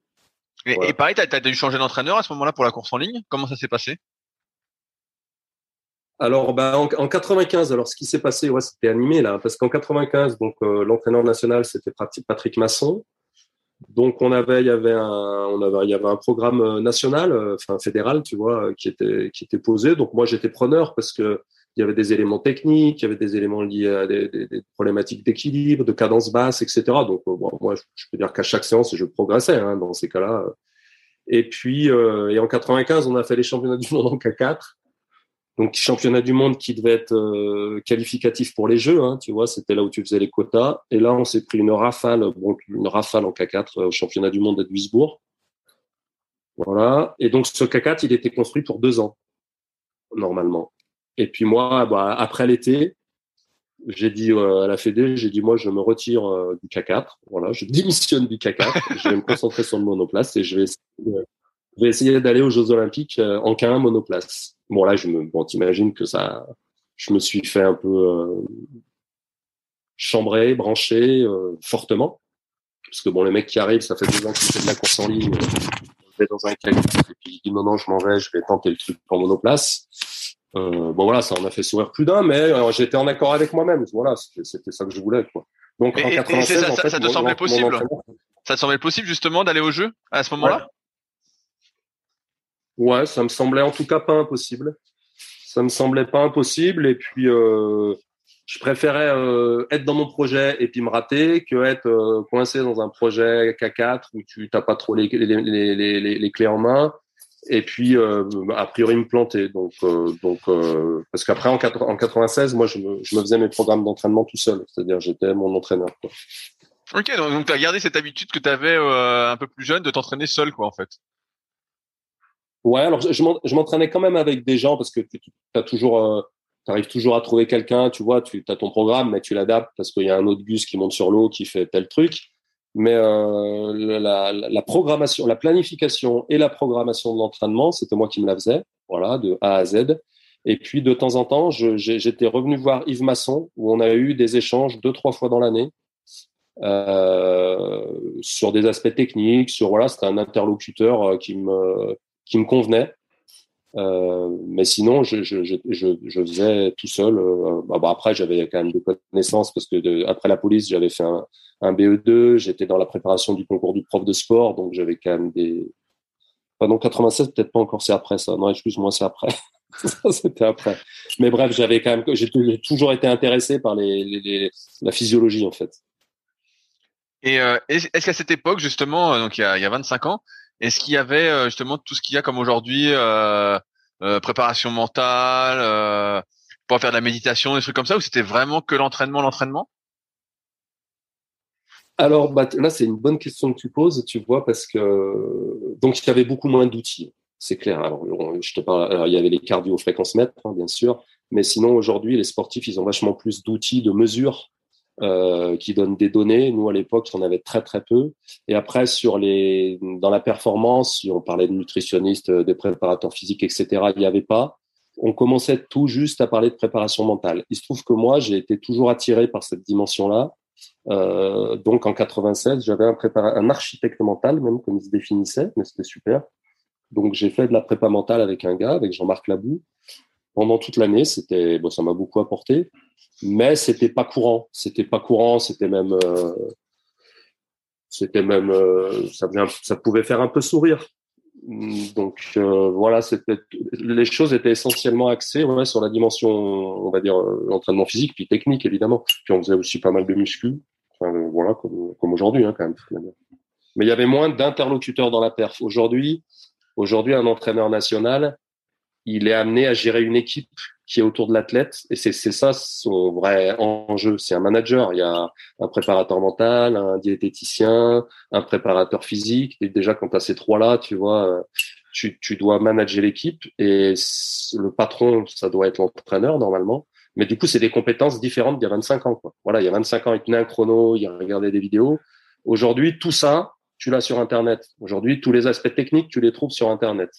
Et, et pareil, tu as, dû changer d'entraîneur à ce moment-là pour la course en ligne? Comment ça s'est passé? Alors, bah, en, en, 95, alors ce qui s'est passé, ouais, c'était animé là, parce qu'en 95, donc euh, l'entraîneur national c'était Patrick Masson. Donc on avait, il y avait un, on avait, il y avait un programme euh, national, euh, enfin fédéral, tu vois, qui était qui était posé. Donc moi j'étais preneur parce que il y avait des éléments techniques, il y avait des éléments liés à des, des, des problématiques d'équilibre, de cadence basse, etc. Donc bon, moi je peux dire qu'à chaque séance je progressais hein, dans ces cas-là. Et puis et en 95 on a fait les championnats du monde en K4 donc championnat du monde qui devait être euh, qualificatif pour les Jeux, hein, tu vois, c'était là où tu faisais les quotas. Et là, on s'est pris une rafale, une rafale en K4 euh, au championnat du monde de Duisbourg. Voilà. Et donc ce K4, il était construit pour deux ans normalement. Et puis moi, bah, après l'été, j'ai dit euh, à la Fédé, j'ai dit moi, je me retire du K4. Voilà, je démissionne du K4. je vais me concentrer sur le monoplace et je vais essayer, je vais essayer d'aller aux Jeux Olympiques en K1 monoplace. Bon là, je me, bon, t'imagines que ça, je me suis fait un peu euh, chambrer, brancher euh, fortement, parce que bon, les mecs qui arrivent, ça fait deux ans qu'ils font de la course en ligne, je vais dans un camion, et puis je dis non non, je m'en vais, je vais tenter le truc en monoplace. Euh, bon voilà, ça en a fait sourire plus d'un, mais euh, j'étais en accord avec moi-même. Voilà, c'était ça que je voulais. Quoi. Donc en 96, ça, en fait, ça, te semblait possible Ça te semblait possible justement d'aller au jeu à ce moment-là? Ouais, ça me semblait en tout cas pas impossible. Ça me semblait pas impossible. Et puis, euh, je préférais euh, être dans mon projet et puis me rater que être euh, coincé dans un projet K4 où tu n'as pas trop les, les, les, les, clés en main et puis a priori me planter. Donc, donc parce qu'après en, en 96, moi je me, je me faisais mes programmes d'entraînement tout seul, c'est-à-dire j'étais mon entraîneur. Ok, donc, donc tu as gardé cette habitude que tu avais un peu plus jeune de t'entraîner seul, quoi, en fait. Ouais, alors je, m'entraînais quand même avec des gens parce que tu toujours, euh, arrives toujours à trouver quelqu'un, tu vois, tu as ton programme, mais tu l'adaptes parce qu'il y a un autre bus qui monte sur l'eau qui fait tel truc. Mais euh, la, la, programmation, la planification et la programmation de l'entraînement, c'était moi qui me la faisais, voilà, de A à Z. Et puis de temps en temps, j'étais revenu voir Yves Masson où on a eu des échanges deux trois fois dans l'année. Euh, sur des aspects techniques, sur voilà, c'était un interlocuteur qui me qui me convenait. Euh, mais sinon, je, faisais tout seul. Euh, bah, bah, après, j'avais quand même des connaissances parce que après la police, j'avais fait un, un BE2. J'étais dans la préparation du concours du prof de sport, donc j'avais quand même des. Pardon, 96, peut-être pas encore. C'est après ça. Non, excuse-moi, c'est après. (laughs) C'était après. Mais bref, j'avais quand même. J'ai toujours été intéressé par la physiologie en fait. Et euh, est-ce qu'à cette époque, justement, donc il y a 25 ans, est-ce qu'il y avait euh, justement tout ce qu'il y a comme aujourd'hui, euh, euh, préparation mentale, pour faire de la méditation, des trucs comme ça, ou c'était vraiment que l'entraînement, l'entraînement? Alors bah, là, c'est une bonne question que tu poses, tu vois, parce que donc il y avait beaucoup moins d'outils, c'est clair. Alors, je te parle, il y avait les cardio fréquences-mètres, hein, bien sûr, mais sinon aujourd'hui, les sportifs, ils ont vachement plus d'outils de mesure euh, qui donnent des données. Nous, à l'époque, on avait très très peu. Et après, sur les, dans la performance, si on parlait de nutritionnistes, des préparateurs physiques, etc., il n'y avait pas. On commençait tout juste à parler de préparation mentale. Il se trouve que moi, j'ai été toujours attiré par cette dimension-là. Euh, donc, en 96, j'avais un, un architecte mental, même comme il se définissait, mais c'était super. Donc, j'ai fait de la prépa mentale avec un gars, avec Jean-Marc Labou pendant toute l'année. C'était, bon, ça m'a beaucoup apporté, mais c'était pas courant. C'était pas courant. C'était même, euh, c'était même, euh, ça, ça pouvait faire un peu sourire. Donc euh, voilà, c'était, les choses étaient essentiellement axées sur la dimension, on va dire, l'entraînement physique, puis technique évidemment. Puis on faisait aussi pas mal de muscu. Voilà, comme, comme aujourd'hui hein, quand même. Mais il y avait moins d'interlocuteurs dans la perf. Aujourd'hui, aujourd'hui, un entraîneur national, il est amené à gérer une équipe qui est autour de l'athlète. Et c'est ça son vrai enjeu. C'est un manager. Il y a un préparateur mental, un diététicien, un préparateur physique. Et déjà, quand tu as ces trois-là, tu vois, tu, tu dois manager l'équipe. Et le patron, ça doit être l'entraîneur normalement. Mais du coup, c'est des compétences différentes d'il y a 25 ans. Quoi. Voilà, il y a 25 ans, il tenait un chrono, il regardait des vidéos. Aujourd'hui, tout ça, tu l'as sur Internet. Aujourd'hui, tous les aspects techniques, tu les trouves sur Internet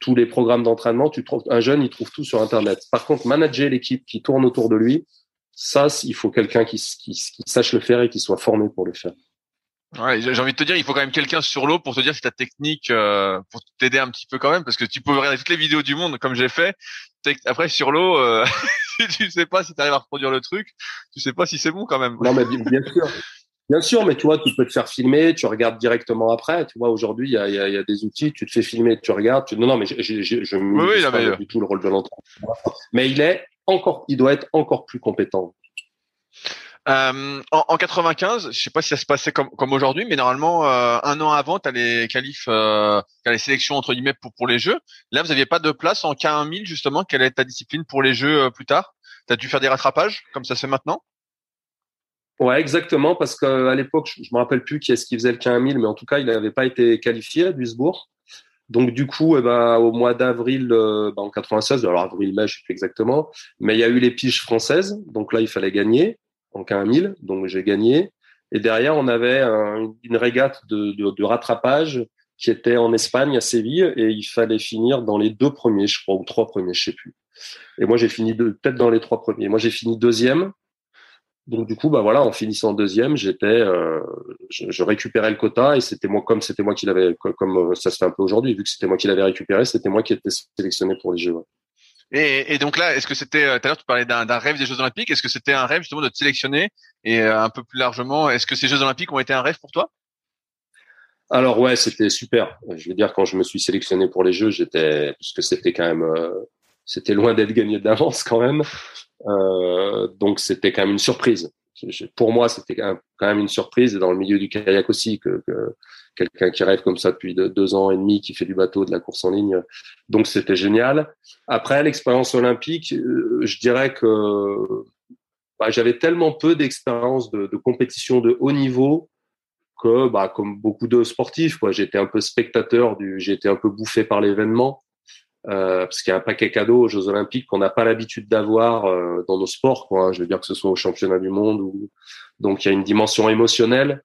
tous les programmes d'entraînement, tu trouves un jeune, il trouve tout sur Internet. Par contre, manager l'équipe qui tourne autour de lui, ça, il faut quelqu'un qui, qui, sache le faire et qui soit formé pour le faire. Ouais, j'ai envie de te dire, il faut quand même quelqu'un sur l'eau pour te dire si ta technique, euh, pour t'aider un petit peu quand même, parce que tu peux regarder toutes les vidéos du monde comme j'ai fait. Après sur l'eau, euh, (laughs) tu sais pas si tu arrives à reproduire le truc, tu sais pas si c'est bon quand même. Non mais bien sûr, Bien sûr, mais tu vois, tu peux te faire filmer, tu regardes directement après. Tu vois, aujourd'hui, il y a, y, a, y a, des outils, tu te fais filmer, tu regardes. Tu... Non, non, mais je ne oui, pas du tout le rôle de l'entraîneur. Mais il est encore, il doit être encore plus compétent. Euh, en, en, 95, je sais pas si ça se passait comme, comme aujourd'hui, mais normalement, euh, un an avant, tu as les qualifs, euh, as les sélections entre guillemets pour, pour les Jeux. Là, vous n'aviez pas de place en K1000 justement. Quelle est ta discipline pour les Jeux euh, plus tard? Tu as dû faire des rattrapages comme ça se fait maintenant? Ouais, exactement, parce qu'à l'époque, je me rappelle plus qui est-ce qui faisait le K1000, mais en tout cas, il n'avait pas été qualifié à Duisbourg. Donc du coup, eh ben, au mois d'avril, euh, ben, en 96, alors avril-mai, je sais plus exactement, mais il y a eu les piges françaises, donc là, il fallait gagner en K1000, donc j'ai gagné. Et derrière, on avait une régate de, de, de, rattrapage qui était en Espagne, à Séville, et il fallait finir dans les deux premiers, je crois, ou trois premiers, je sais plus. Et moi, j'ai fini peut-être dans les trois premiers. Moi, j'ai fini deuxième, donc du coup, bah voilà, en finissant deuxième, j'étais, euh, je, récupérais le quota et c'était moi comme c'était moi qui l'avais, comme euh, ça se fait un peu aujourd'hui, vu que c'était moi qui l'avais récupéré, c'était moi qui étais sélectionné pour les Jeux. Et, et, donc là, est-ce que c'était, euh, tout à l'heure tu parlais d'un rêve des Jeux Olympiques, est-ce que c'était un rêve justement de te sélectionner et un peu plus largement, est-ce que ces Jeux Olympiques ont été un rêve pour toi? Alors ouais, c'était super. Je veux dire, quand je me suis sélectionné pour les Jeux, j'étais, parce que c'était quand même, c'était loin d'être gagné d'avance quand même. Euh, donc c'était quand même une surprise. Pour moi, c'était quand même une surprise, et dans le milieu du kayak aussi, que, que quelqu'un qui rêve comme ça depuis deux, ans et demi, qui fait du bateau, de la course en ligne. Donc c'était génial. Après l'expérience olympique, euh, je dirais que bah, j'avais tellement peu d'expérience de, de, compétition de haut niveau que, bah, comme beaucoup de sportifs, j'étais un peu spectateur été un peu bouffé par l'événement. Euh, parce qu'il y a un paquet cadeau aux Jeux Olympiques qu'on n'a pas l'habitude d'avoir euh, dans nos sports. Quoi, hein. Je veux dire que ce soit au championnat du monde ou donc il y a une dimension émotionnelle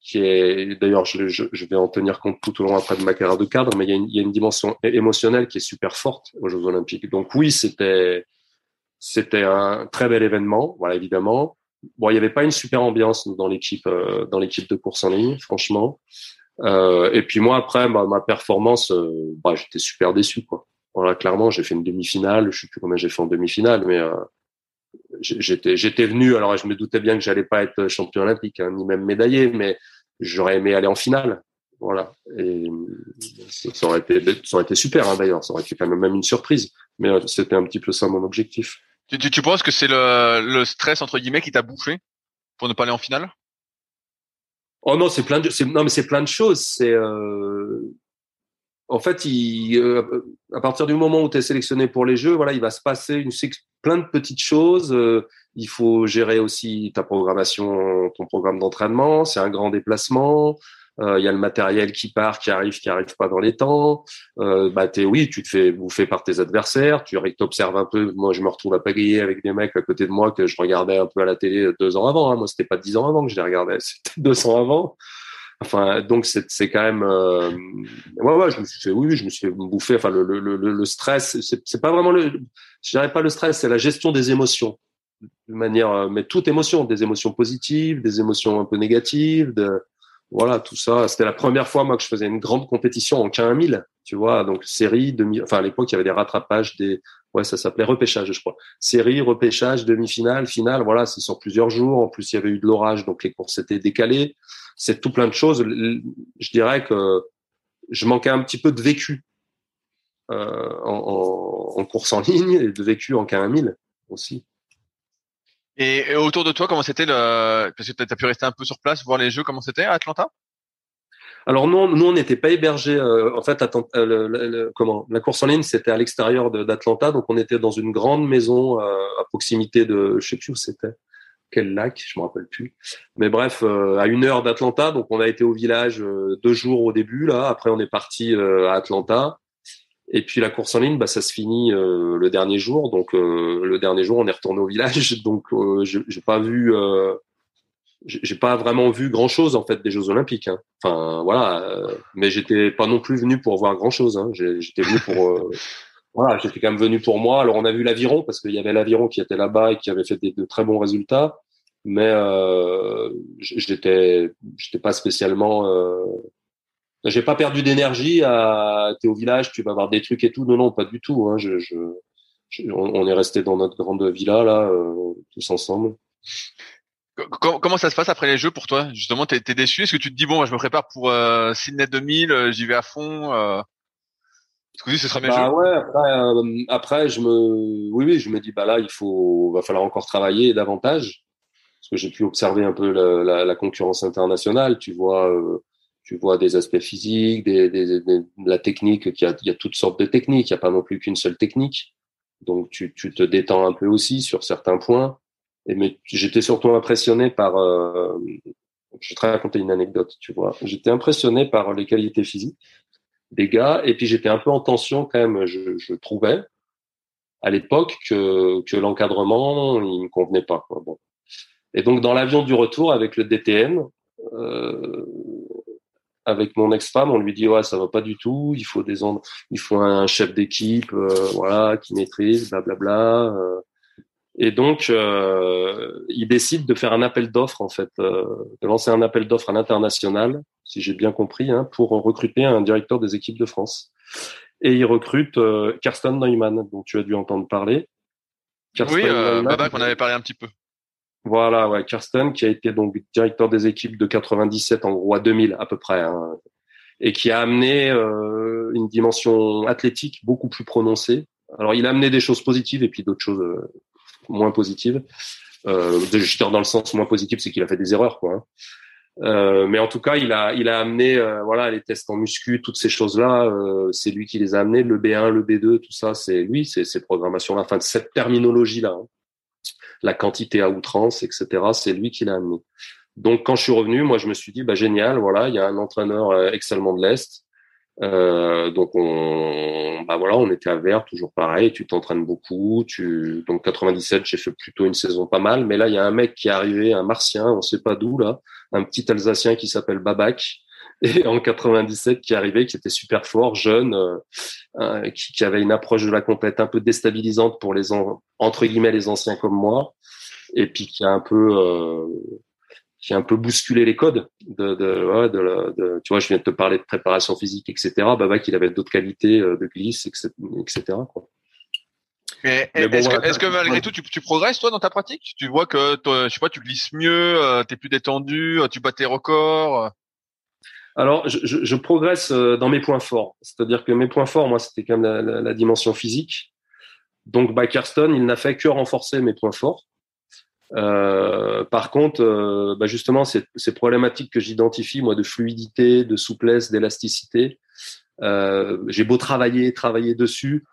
qui est d'ailleurs je, vais en tenir compte tout au long après de ma carrière de cadre, mais il y a une, y a une dimension émotionnelle qui est super forte aux Jeux Olympiques. Donc oui, c'était c'était un très bel événement, voilà évidemment, bon, il n'y avait pas une super ambiance dans l'équipe, euh, dans l'équipe de course en ligne, franchement. Euh, et puis moi, après, ma, ma performance, euh, bah, j'étais super déçu, quoi. Voilà, clairement, j'ai fait une demi-finale. Je sais plus combien j'ai fait en demi-finale, mais euh, j'étais, j'étais venu. Alors, je me doutais bien que j'allais pas être champion olympique, hein, ni même médaillé, mais j'aurais aimé aller en finale. Voilà. Et ça, aurait été, ça aurait été super, hein, d'ailleurs. Ça aurait été quand même, même une surprise. Mais c'était un petit peu ça mon objectif. Tu, tu, tu penses que c'est le, le stress entre guillemets qui t'a bouffé pour ne pas aller en finale? Oh non, c'est plein de, non mais c'est plein de choses. C'est euh, en fait, euh, à partir du moment où tu es sélectionné pour les Jeux, voilà, il va se passer plein de petites choses. Euh, il faut gérer aussi ta programmation, ton programme d'entraînement. C'est un grand déplacement. Euh, il y a le matériel qui part, qui arrive, qui arrive pas dans les temps. Euh, bah t'es oui, tu te fais bouffer par tes adversaires. Tu observes un peu. Moi, je me retrouve à pagayer avec des mecs à côté de moi que je regardais un peu à la télé deux ans avant. Hein. Moi, c'était pas dix ans avant que je les regardais, (laughs) c'était deux ans avant. Enfin, donc c'est c'est quand même euh... ouais ouais, je me suis fait oui, je me suis fait bouffer. Enfin, le le le, le stress, c'est c'est pas vraiment le, je dirais pas le stress, c'est la gestion des émotions de manière, euh, mais toute émotion, des émotions positives, des émotions un peu négatives, de voilà, tout ça. C'était la première fois, moi, que je faisais une grande compétition en 15 000, tu vois. Donc, série, demi, enfin, à l'époque, il y avait des rattrapages, des, ouais, ça s'appelait repêchage, je crois. Série, repêchage, demi-finale, finale, voilà, c'est sur plusieurs jours. En plus, il y avait eu de l'orage, donc les courses étaient décalées. C'est tout plein de choses. Je dirais que je manquais un petit peu de vécu euh, en, en, en, course en (laughs) ligne et de vécu en 15 000 aussi. Et, autour de toi, comment c'était le parce que tu as pu rester un peu sur place, voir les jeux, comment c'était à Atlanta? Alors non, nous on n'était pas hébergés. Euh, en fait, euh, le, comment la course en ligne c'était à l'extérieur d'Atlanta, donc on était dans une grande maison euh, à proximité de, je sais plus où c'était, quel lac, je me rappelle plus. Mais bref, à une heure d'Atlanta, donc on a été au village deux jours au début là. Après on est parti à Atlanta. Et puis la course en ligne, bah, ça se finit euh, le dernier jour. Donc euh, le dernier jour, on est retourné au village. (laughs) Donc euh, j'ai pas vu, euh, j'ai pas vraiment vu grand chose en fait des Jeux Olympiques. Hein. Enfin voilà, mais j'étais pas non plus venu pour voir grand chose. Hein. J'étais venu pour (laughs) voilà, j'étais quand même venu pour moi. Alors on a vu l'aviron parce qu'il y avait l'aviron qui était là-bas et qui avait fait des, de très bons résultats. Mais euh, j'étais, j'étais pas spécialement j'ai pas perdu d'énergie à t'es au village, tu vas voir des trucs et tout. Non, non, pas du tout. Hein. Je, je, on est resté dans notre grande villa là, euh, tous ensemble. Comment, ça se passe après les jeux pour toi? Justement, t'es es déçu? Est-ce que tu te dis bon, je me prépare pour euh, Sydney 2000, euh, j'y vais à fond euh... ce sera mes bah ouais, après, euh, après, je me, oui, oui, je me dis bah là, il faut, va falloir encore travailler davantage parce que j'ai pu observer un peu la, la, la concurrence internationale. Tu vois, euh, tu vois des aspects physiques, des, des, des, la technique, il y, a, il y a toutes sortes de techniques, il n'y a pas non plus qu'une seule technique. Donc tu, tu te détends un peu aussi sur certains points. Et mais j'étais surtout impressionné par. Euh, je vais te raconter une anecdote, tu vois. J'étais impressionné par les qualités physiques des gars, et puis j'étais un peu en tension quand même. Je, je trouvais à l'époque que, que l'encadrement il me convenait pas. Quoi. Bon. Et donc dans l'avion du retour avec le DTM, euh, avec mon ex-femme, on lui dit ouais ça va pas du tout, il faut des il faut un chef d'équipe, euh, voilà, qui maîtrise, blablabla. Euh. Et donc euh, il décide de faire un appel d'offres en fait, de lancer un appel d'offres à l'international, si j'ai bien compris, hein, pour recruter un directeur des équipes de France. Et il recrute Karsten Neumann, dont tu as dû entendre parler. Karsten oui, Baba qu'on avait parlé un petit peu. Voilà, ouais, Kirsten, qui a été donc directeur des équipes de 97 en gros à 2000 à peu près, hein, et qui a amené euh, une dimension athlétique beaucoup plus prononcée. Alors, il a amené des choses positives et puis d'autres choses euh, moins positives. Euh, dans le sens moins positif, c'est qu'il a fait des erreurs, quoi. Hein. Euh, mais en tout cas, il a, il a amené, voilà, les tests en muscu, toutes ces choses-là, c'est lui qui les a amenés. Le B1, le B2, tout ça, c'est lui, c'est ces programmations-là, enfin, cette terminologie-là. Hein la quantité à outrance, etc. C'est lui qui l'a amené. Donc quand je suis revenu, moi je me suis dit bah génial, voilà, il y a un entraîneur euh, excellemment de l'est. Euh, donc on, bah voilà, on était à Vert, toujours pareil. Tu t'entraînes beaucoup. Tu donc 97, j'ai fait plutôt une saison pas mal. Mais là, il y a un mec qui est arrivé, un Martien, on sait pas d'où là, un petit Alsacien qui s'appelle Babac, et en 97 qui arrivait, qui était super fort, jeune, euh, euh, qui, qui, avait une approche de la compète un peu déstabilisante pour les entre guillemets les anciens comme moi. et puis qui a un peu qui a un peu bousculé les codes de, de, de, de, tu vois je viens de te parler de préparation physique etc Babac il avait d'autres qualités de glisse etc, etc quoi. Mais, est-ce que, est que, malgré tout, tu, tu, progresses toi dans ta pratique? Tu vois que, je sais pas, tu glisses mieux, euh, tu es plus détendu, euh, tu bats tes records. Euh? Alors, je, progresse dans mes points forts. C'est-à-dire que mes points forts, moi, c'était quand même la, dimension physique. Donc, by il n'a fait que renforcer mes points forts. Euh, par contre, euh, bah justement, ces, problématiques que j'identifie, moi, de fluidité, de souplesse, d'élasticité, euh, j'ai beau travailler, travailler dessus,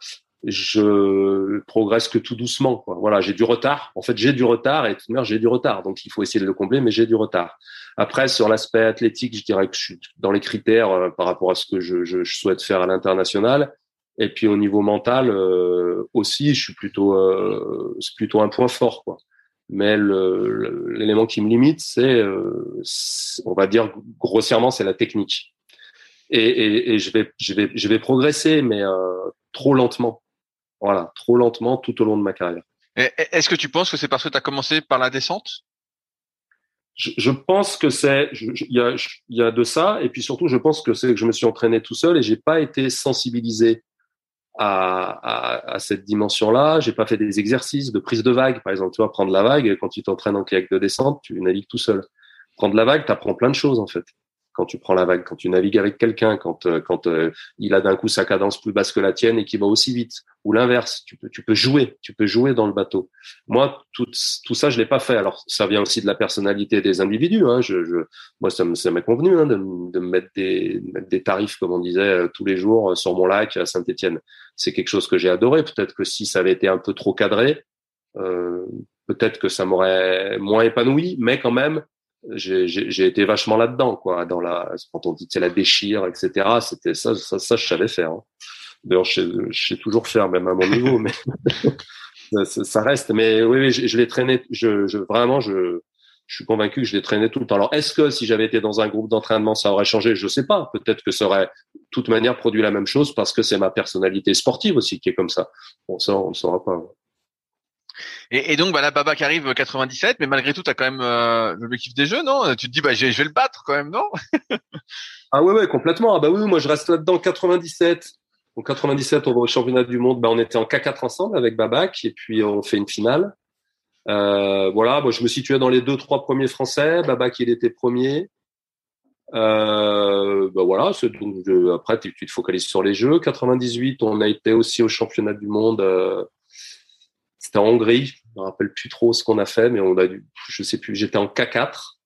je progresse que tout doucement. Quoi. Voilà, j'ai du retard. En fait, j'ai du retard et tout j'ai du retard. Donc, il faut essayer de le combler, mais j'ai du retard. Après, sur l'aspect athlétique, je dirais que je suis dans les critères euh, par rapport à ce que je, je, je souhaite faire à l'international. Et puis au niveau mental euh, aussi, je suis plutôt, euh, c'est plutôt un point fort, quoi. Mais l'élément qui me limite, c'est, euh, on va dire grossièrement, c'est la technique. Et, et, et, je vais, je vais, je vais progresser, mais trop lentement voilà, trop lentement tout au long de ma carrière. Est-ce que tu penses que c'est parce que tu as commencé par la descente? Je, pense que c'est il y a, y a de ça et puis surtout je pense que c'est que je me suis entraîné tout seul et j'ai pas été sensibilisé à, à, à cette dimension-là. J'ai pas fait des exercices de prise de vague, par exemple. Tu vois, prendre la vague quand tu t'entraînes en kayak de descente, tu navigues tout seul. Prendre la vague, tu apprends plein de choses en fait quand tu prends la vague, quand tu navigues avec quelqu'un, quand euh, quand euh, il a d'un coup sa cadence plus basse que la tienne et qui va aussi vite, ou l'inverse, tu peux tu peux jouer, tu peux jouer dans le bateau. Moi, tout tout ça, je l'ai pas fait. Alors, ça vient aussi de la personnalité des individus. Hein. Je, je, moi, ça m'est convenu hein, de, de me mettre des des tarifs, comme on disait, euh, tous les jours sur mon lac à Saint-Étienne. C'est quelque chose que j'ai adoré. Peut-être que si ça avait été un peu trop cadré, euh, peut-être que ça m'aurait moins épanoui, mais quand même j'ai été vachement là-dedans, quoi. Dans la, quand on dit c'est la déchire, etc. C'était ça, ça, ça, je savais faire. Hein. D'ailleurs, je, sais toujours faire, même à mon niveau, mais (laughs) ça, reste. Mais oui, je, je l'ai traîné. Je, vraiment, je, suis convaincu que je l'ai traîné tout le temps. Alors, est-ce que si j'avais été dans un groupe d'entraînement, ça aurait changé? Je sais pas. Peut-être que ça aurait, de toute manière, produit la même chose parce que c'est ma personnalité sportive aussi qui est comme ça. Bon, ça, on ne saura pas. Et, donc, bah là, Baba qui arrive 97, euh, mais malgré tout, tu as quand même euh, l'objectif des jeux, non? Tu te dis, bah, je, vais le battre quand même, non? (laughs) Ah ouais, ouais, complètement. Ah bah oui, moi, je reste là-dedans 97. En 97, on va au championnat du monde. Bah, on était en K4 ensemble avec Babac, et puis on fait une finale. Euh, voilà, moi, je me situais dans les deux, trois premiers Français. Babac, il était premier. Bah voilà, donc, après, tu, te focalises sur les jeux. 98, on a été aussi au championnat du monde c'était en Hongrie. Je me rappelle plus trop ce qu'on a fait, mais on a dû, je sais plus, j'étais en K4.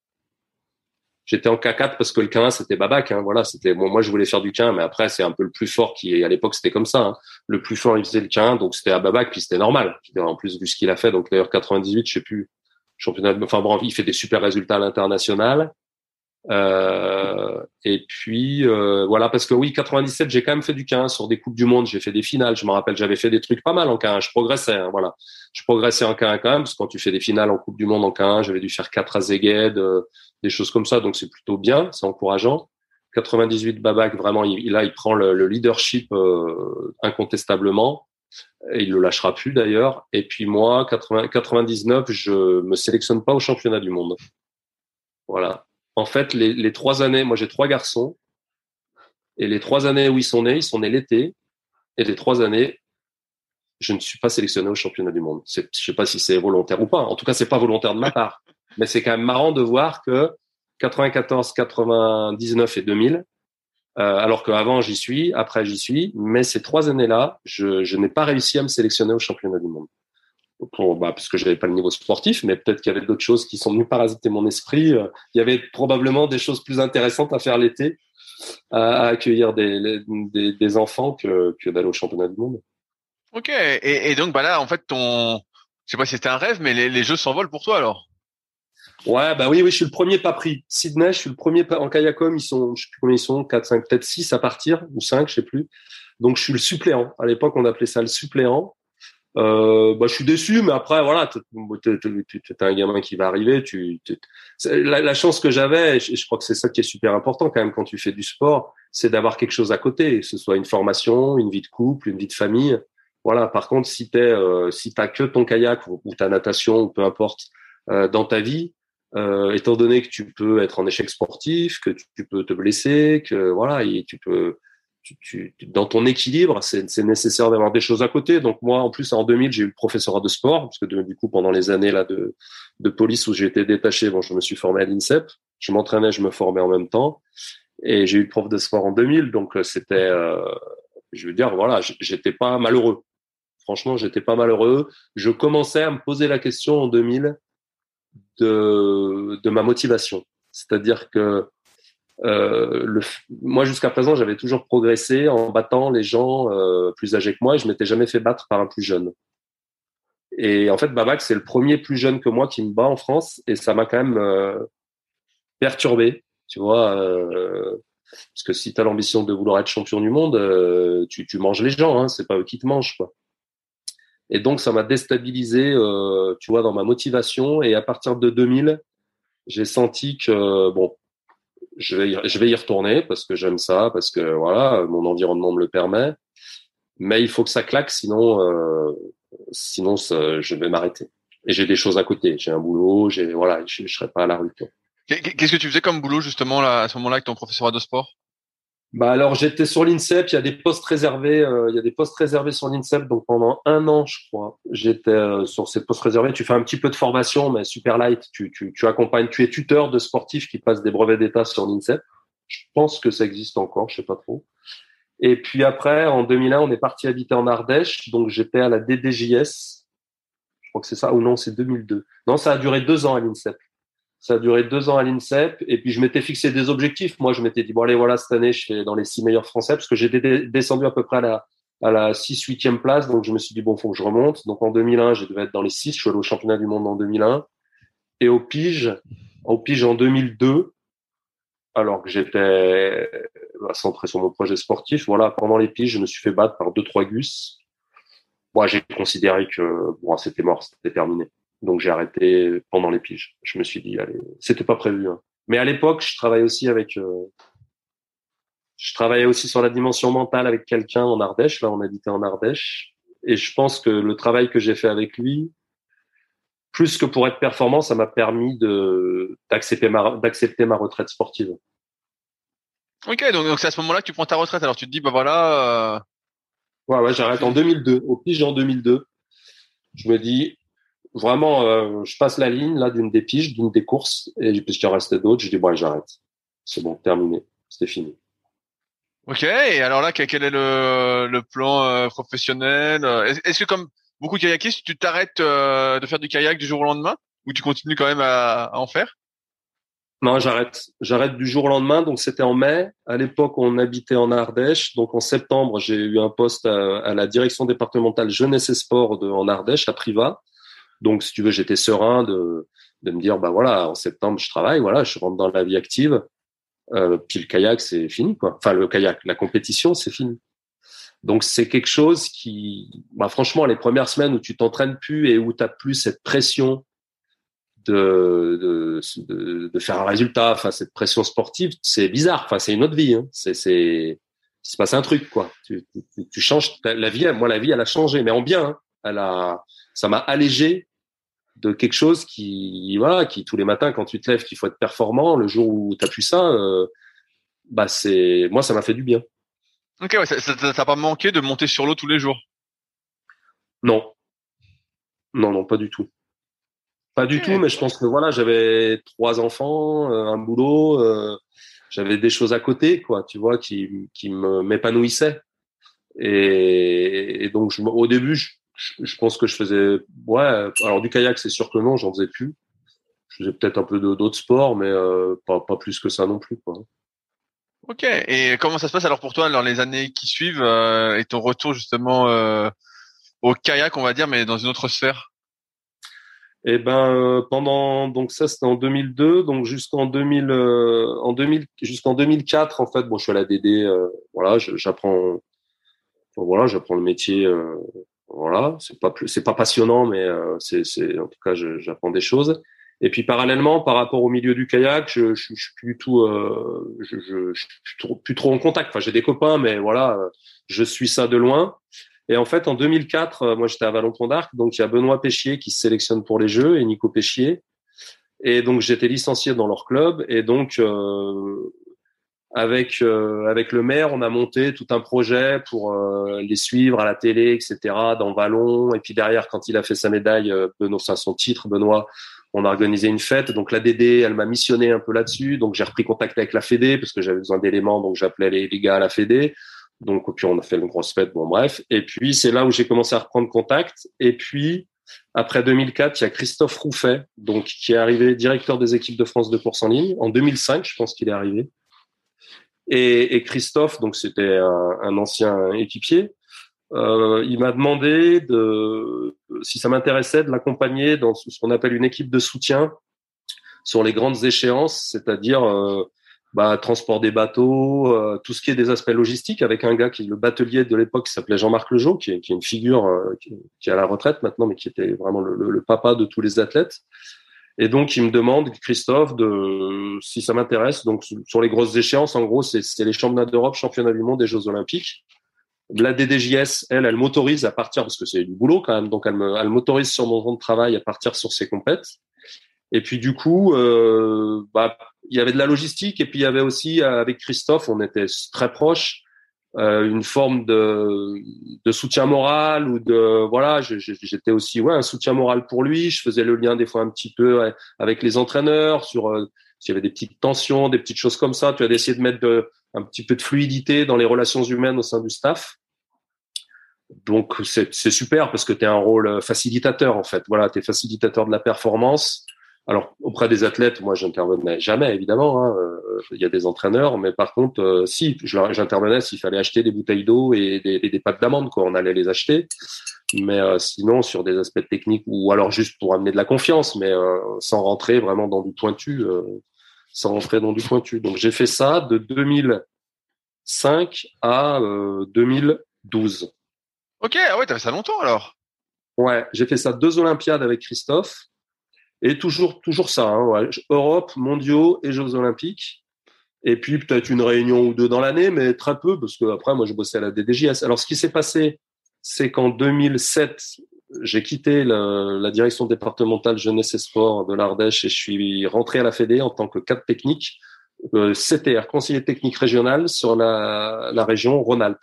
J'étais en K4 parce que le K1 c'était Babac, hein, voilà, c'était bon, moi je voulais faire du K1 mais après c'est un peu le plus fort qui à l'époque c'était comme ça, hein. le plus fort il faisait le K1 donc c'était à Babac puis c'était normal. En plus vu ce qu'il a fait donc d'ailleurs 98, je sais plus championnat enfin bon, il fait des super résultats à l'international. Euh, et puis euh, voilà, parce que oui, 97, j'ai quand même fait du 15 sur des coupes du monde, j'ai fait des finales. Je me rappelle, j'avais fait des trucs pas mal en 15 Je progressais, hein, voilà. Je progressais en 15 quand même, parce que quand tu fais des finales en coupe du monde en 15 j'avais dû faire 4 à euh, des choses comme ça, donc c'est plutôt bien, c'est encourageant. 98 Babac, vraiment, il, là, il prend le, le leadership euh, incontestablement. Et il le lâchera plus d'ailleurs. Et puis moi, 80, 99, je me sélectionne pas au championnat du monde. Voilà en fait, les, trois années, moi j'ai trois garçons, et les trois années où ils sont nés, ils sont nés l'été, et les trois années, je ne suis pas sélectionné au championnat du monde. Je sais pas si c'est volontaire ou pas. En tout cas, c'est pas volontaire de ma part. (laughs) Mais c'est quand même marrant de voir que 94, 99 et 2000, euh, alors qu'avant j'y suis, après j'y suis, mais ces trois années-là, je, je n'ai pas réussi à me sélectionner au championnat du monde pour, bah, parce que j'avais pas le niveau sportif, mais peut-être qu'il y avait d'autres choses qui sont venues parasiter mon esprit. Euh, il y avait probablement des choses plus intéressantes à faire l'été, à, accueillir des, des, des, enfants que, que d'aller au championnat du monde. Ok, et, et, donc bah là, en fait, ton, je sais pas si c'était un rêve, mais les, les jeux s'envolent pour toi alors? Ouais, bah oui, oui, je suis le premier pas pris. Sydney, je suis le premier en kayakom. Ils sont, je sais plus combien ils sont, 4, 5, peut-être 6 à partir, ou 5, je sais plus. Donc, je suis le suppléant. À l'époque, on appelait ça le suppléant. Euh, bah, je suis déçu, mais après, voilà, tu es un gamin qui va arriver. Tu, la, la, chance que j'avais, je, crois que c'est ça qui est super important quand même quand tu fais du sport, c'est d'avoir quelque chose à côté, que ce soit une formation, une vie de couple, une vie de famille. Voilà. Par contre, si t'es, euh, si t'as que ton kayak ou, ta natation peu importe euh, dans ta vie, euh, étant donné que tu peux être en échec sportif, que tu, peux te blesser, que voilà, et tu peux, tu, dans ton équilibre, c'est nécessaire d'avoir des choses à côté. Donc moi, en plus, en 2000, j'ai eu le de sport parce que du coup, pendant les années là de, de police où j'étais détaché, bon, je me suis formé à l'INSEP. Je m'entraînais, je me formais en même temps, et j'ai eu le prof de sport en 2000. Donc euh, c'était, euh, je veux dire, voilà, j'étais pas malheureux. Franchement, j'étais pas malheureux. Je commençais à me poser la question en 2000 de, de ma motivation. C'est-à-dire que euh, le, moi, jusqu'à présent, j'avais toujours progressé en battant les gens euh, plus âgés que moi et je m'étais jamais fait battre par un plus jeune. Et en fait, Babac, c'est le premier plus jeune que moi qui me bat en France et ça m'a quand même euh, perturbé, tu vois. Euh, parce que si tu as l'ambition de vouloir être champion du monde, euh, tu, tu, manges les gens, hein, c'est pas eux qui te mangent, quoi. Et donc, ça m'a déstabilisé, tu vois, dans ma motivation. Et à partir de 2000, j'ai senti que, bon, je vais, y, je vais y retourner parce que j'aime ça, parce que voilà, mon environnement me le permet. Mais il faut que ça claque, sinon, euh, sinon je vais m'arrêter. Et j'ai des choses à côté. J'ai un boulot, j'ai voilà, je, je serai pas à la rue. Qu'est-ce que tu faisais comme boulot justement là, à ce moment-là avec ton professeur de sport? Bah alors j'étais sur l'INSEP, il y a des postes réservés, euh, il y a des postes réservés sur l'INSEP, donc pendant un an je crois, j'étais euh, sur ces postes réservés. Tu fais un petit peu de formation, mais super light. Tu, tu, tu accompagnes, tu es tuteur de sportifs qui passent des brevets d'État sur l'INSEP. Je pense que ça existe encore, je sais pas trop. Et puis après, en 2001, on est parti habiter en Ardèche, donc j'étais à la DDJS. Je crois que c'est ça, ou non, c'est 2002. Non, ça a duré deux ans à l'INSEP. Ça a duré deux ans à l'INSEP. Et puis, je m'étais fixé des objectifs. Moi, je m'étais dit, bon, allez, voilà, cette année, je fais dans les six meilleurs français parce que j'étais descendu à peu près à la, à la 6 8 place. Donc, je me suis dit, bon, faut que je remonte. Donc, en 2001, je devais être dans les six. Je suis allé au championnat du monde en 2001. Et au pige, au pige en 2002, alors que j'étais bah, centré sur mon projet sportif, voilà, pendant les piges, je me suis fait battre par deux, trois gus. Moi, j'ai considéré que, bon, c'était mort, c'était terminé. Donc j'ai arrêté pendant les piges. Je me suis dit, allez, c'était pas prévu. Hein. Mais à l'époque, je travaillais aussi avec, euh, je travaillais aussi sur la dimension mentale avec quelqu'un en Ardèche. Là, on habitait en Ardèche, et je pense que le travail que j'ai fait avec lui, plus que pour être performant, ça m'a permis de d'accepter ma d'accepter ma retraite sportive. Ok, donc donc c'est à ce moment-là que tu prends ta retraite. Alors tu te dis, bah voilà. Euh... Ouais, ouais, j'arrête en 2002. Au pige en 2002, je me dis, vraiment, euh, je passe la ligne là d'une des piges, d'une des courses, et puisqu'il en restait d'autres, je dis bon, j'arrête. C'est bon, terminé, c'était fini. Ok, et alors là, quel est le, le plan euh, professionnel Est-ce que comme beaucoup de kayakistes, tu t'arrêtes euh, de faire du kayak du jour au lendemain, ou tu continues quand même à, à en faire? Non, j'arrête. J'arrête du jour au lendemain. Donc c'était en mai. À l'époque, on habitait en Ardèche. Donc en septembre, j'ai eu un poste à, à, la direction départementale jeunesse et sport de, en Ardèche, à Priva. Donc, si tu veux, j'étais serein de, de me dire, bah voilà, en septembre, je travaille, voilà, je rentre dans la vie active. Euh, puis le kayak, c'est fini, quoi. Enfin, le kayak, la compétition, c'est fini. Donc, c'est quelque chose qui, bah, franchement, les premières semaines où tu t'entraînes plus et où tu plus cette pression de, de, de, faire un résultat, enfin, cette pression sportive, c'est bizarre. Enfin, c'est une autre vie. Hein. C'est, c'est, il se passe un truc, quoi. Tu, tu, tu changes la vie. Moi, la vie, elle a changé, mais en bien. Hein. Elle a, ça m'a allégé de quelque chose qui, voilà, qui tous les matins quand tu te lèves, qu'il faut être performant. Le jour où tu as pu ça, euh, bah c'est, moi ça m'a fait du bien. Ok, ouais, ça t'a pas manqué de monter sur l'eau tous les jours? Non, non, non, pas du tout. Pas du tout, mais je pense que voilà, j'avais trois enfants, euh, un boulot, euh, j'avais des choses à côté, quoi, tu vois, qui, qui me m'épanouissaient. Et, et, donc, je, au début, je, je, pense que je faisais, ouais, alors du kayak, c'est sûr que non, j'en faisais plus. Je faisais peut-être un peu d'autres sports, mais euh, pas, pas plus que ça non plus, quoi. Ok. Et comment ça se passe alors pour toi dans les années qui suivent euh, et ton retour justement euh, au kayak, on va dire, mais dans une autre sphère? Eh ben, euh, pendant donc ça c'était en 2002, donc jusqu'en 2000, euh, en 2000 jusqu'en 2004 en fait, bon, je suis à la DD, voilà, j'apprends, voilà, j'apprends le métier voilà, c'est pas c'est pas passionnant, mais euh, c'est, c'est, en tout cas, j'apprends des choses. Et puis parallèlement, par rapport au milieu du kayak, je, je, suis plus du tout, euh, je, je, je, suis trop, plus trop en contact. Enfin, j'ai des copains, mais voilà, je suis ça de loin. Et en fait, en 2004, moi j'étais à Vallon-Pont d'Arc, donc il y a Benoît Péchier qui se sélectionne pour les Jeux et Nico Péchier. Et donc j'étais licencié dans leur club et donc avec avec le maire, on a monté tout un projet pour les suivre à la télé, etc. Dans Vallon. Et puis derrière, quand il a fait sa médaille, Benoît, son titre, Benoît, on a organisé une fête. Donc la DD, elle m'a missionné un peu là-dessus. Donc j'ai repris contact avec la Fédé parce que j'avais besoin d'éléments. Donc j'appelais les, les, gars à la Fédé. Donc puis on a fait une grosse fête. Bon bref. Et puis c'est là où j'ai commencé à reprendre contact. Et puis après 2004, il y a Christophe Rouffet, donc qui est arrivé directeur des équipes de France de course en ligne. En 2005, je pense qu'il est arrivé. Et, et Christophe, donc c'était un, un, ancien équipier, euh, il m'a demandé de, si ça m'intéressait de l'accompagner dans ce qu'on appelle une équipe de soutien sur les grandes échéances, c'est-à-dire euh, bah, transport des bateaux, euh, tout ce qui est des aspects logistiques, avec un gars qui est le batelier de l'époque qui s'appelait Jean-Marc Lejeau, qui est, qui est une figure euh, qui, qui, est à la retraite maintenant, mais qui était vraiment le, le, le, papa de tous les athlètes. Et donc, il me demande, Christophe, de si ça m'intéresse. Donc, sur les grosses échéances, en gros, c'est les championnats d'Europe, championnats du monde et Jeux Olympiques. La DDJS, elle, elle m'autorise à partir, parce que c'est du boulot quand même, donc elle elle m'autorise sur mon temps de travail à partir sur ses compètes. Et puis du coup, euh, bah, il y avait de la logistique et puis il y avait aussi avec Christophe, on était très proches, euh, une forme de, de soutien moral ou de voilà, j'étais aussi ouais un soutien moral pour lui. Je faisais le lien des fois un petit peu avec les entraîneurs sur euh, s'il y avait des petites tensions, des petites choses comme ça. Tu as d'essayer de mettre de, un petit peu de fluidité dans les relations humaines au sein du staff. Donc c'est super parce que tu as un rôle facilitateur en fait. Voilà, tu es facilitateur de la performance. Alors auprès des athlètes, moi j'intervenais jamais évidemment. Hein. Euh, il y a des entraîneurs, mais par contre, euh, si j'intervenais s'il fallait acheter des bouteilles d'eau et des, pâtes d'amande, quoi, on allait les acheter. Mais euh, sinon sur des aspects techniques ou alors juste pour amener de la confiance, mais euh, sans rentrer vraiment dans du pointu, sans rentrer dans du pointu. Donc j'ai fait ça de 2005 à 2012. Ok, ah ouais, t'as fait ça longtemps alors? Ouais, j'ai fait ça deux Olympiades avec Christophe. Et toujours, toujours ça, hein. Europe, mondiaux et Jeux Olympiques. Et puis peut-être une réunion ou deux dans l'année, mais très peu, parce que après, moi, je bossais à la DDJS. Alors, ce qui s'est passé, c'est qu'en 2007, j'ai quitté la, direction départementale jeunesse et sport de l'Ardèche et je suis rentré à la Fédé en tant que cadre technique, euh, CTR, conseiller technique régional sur la région Rhône-Alpes.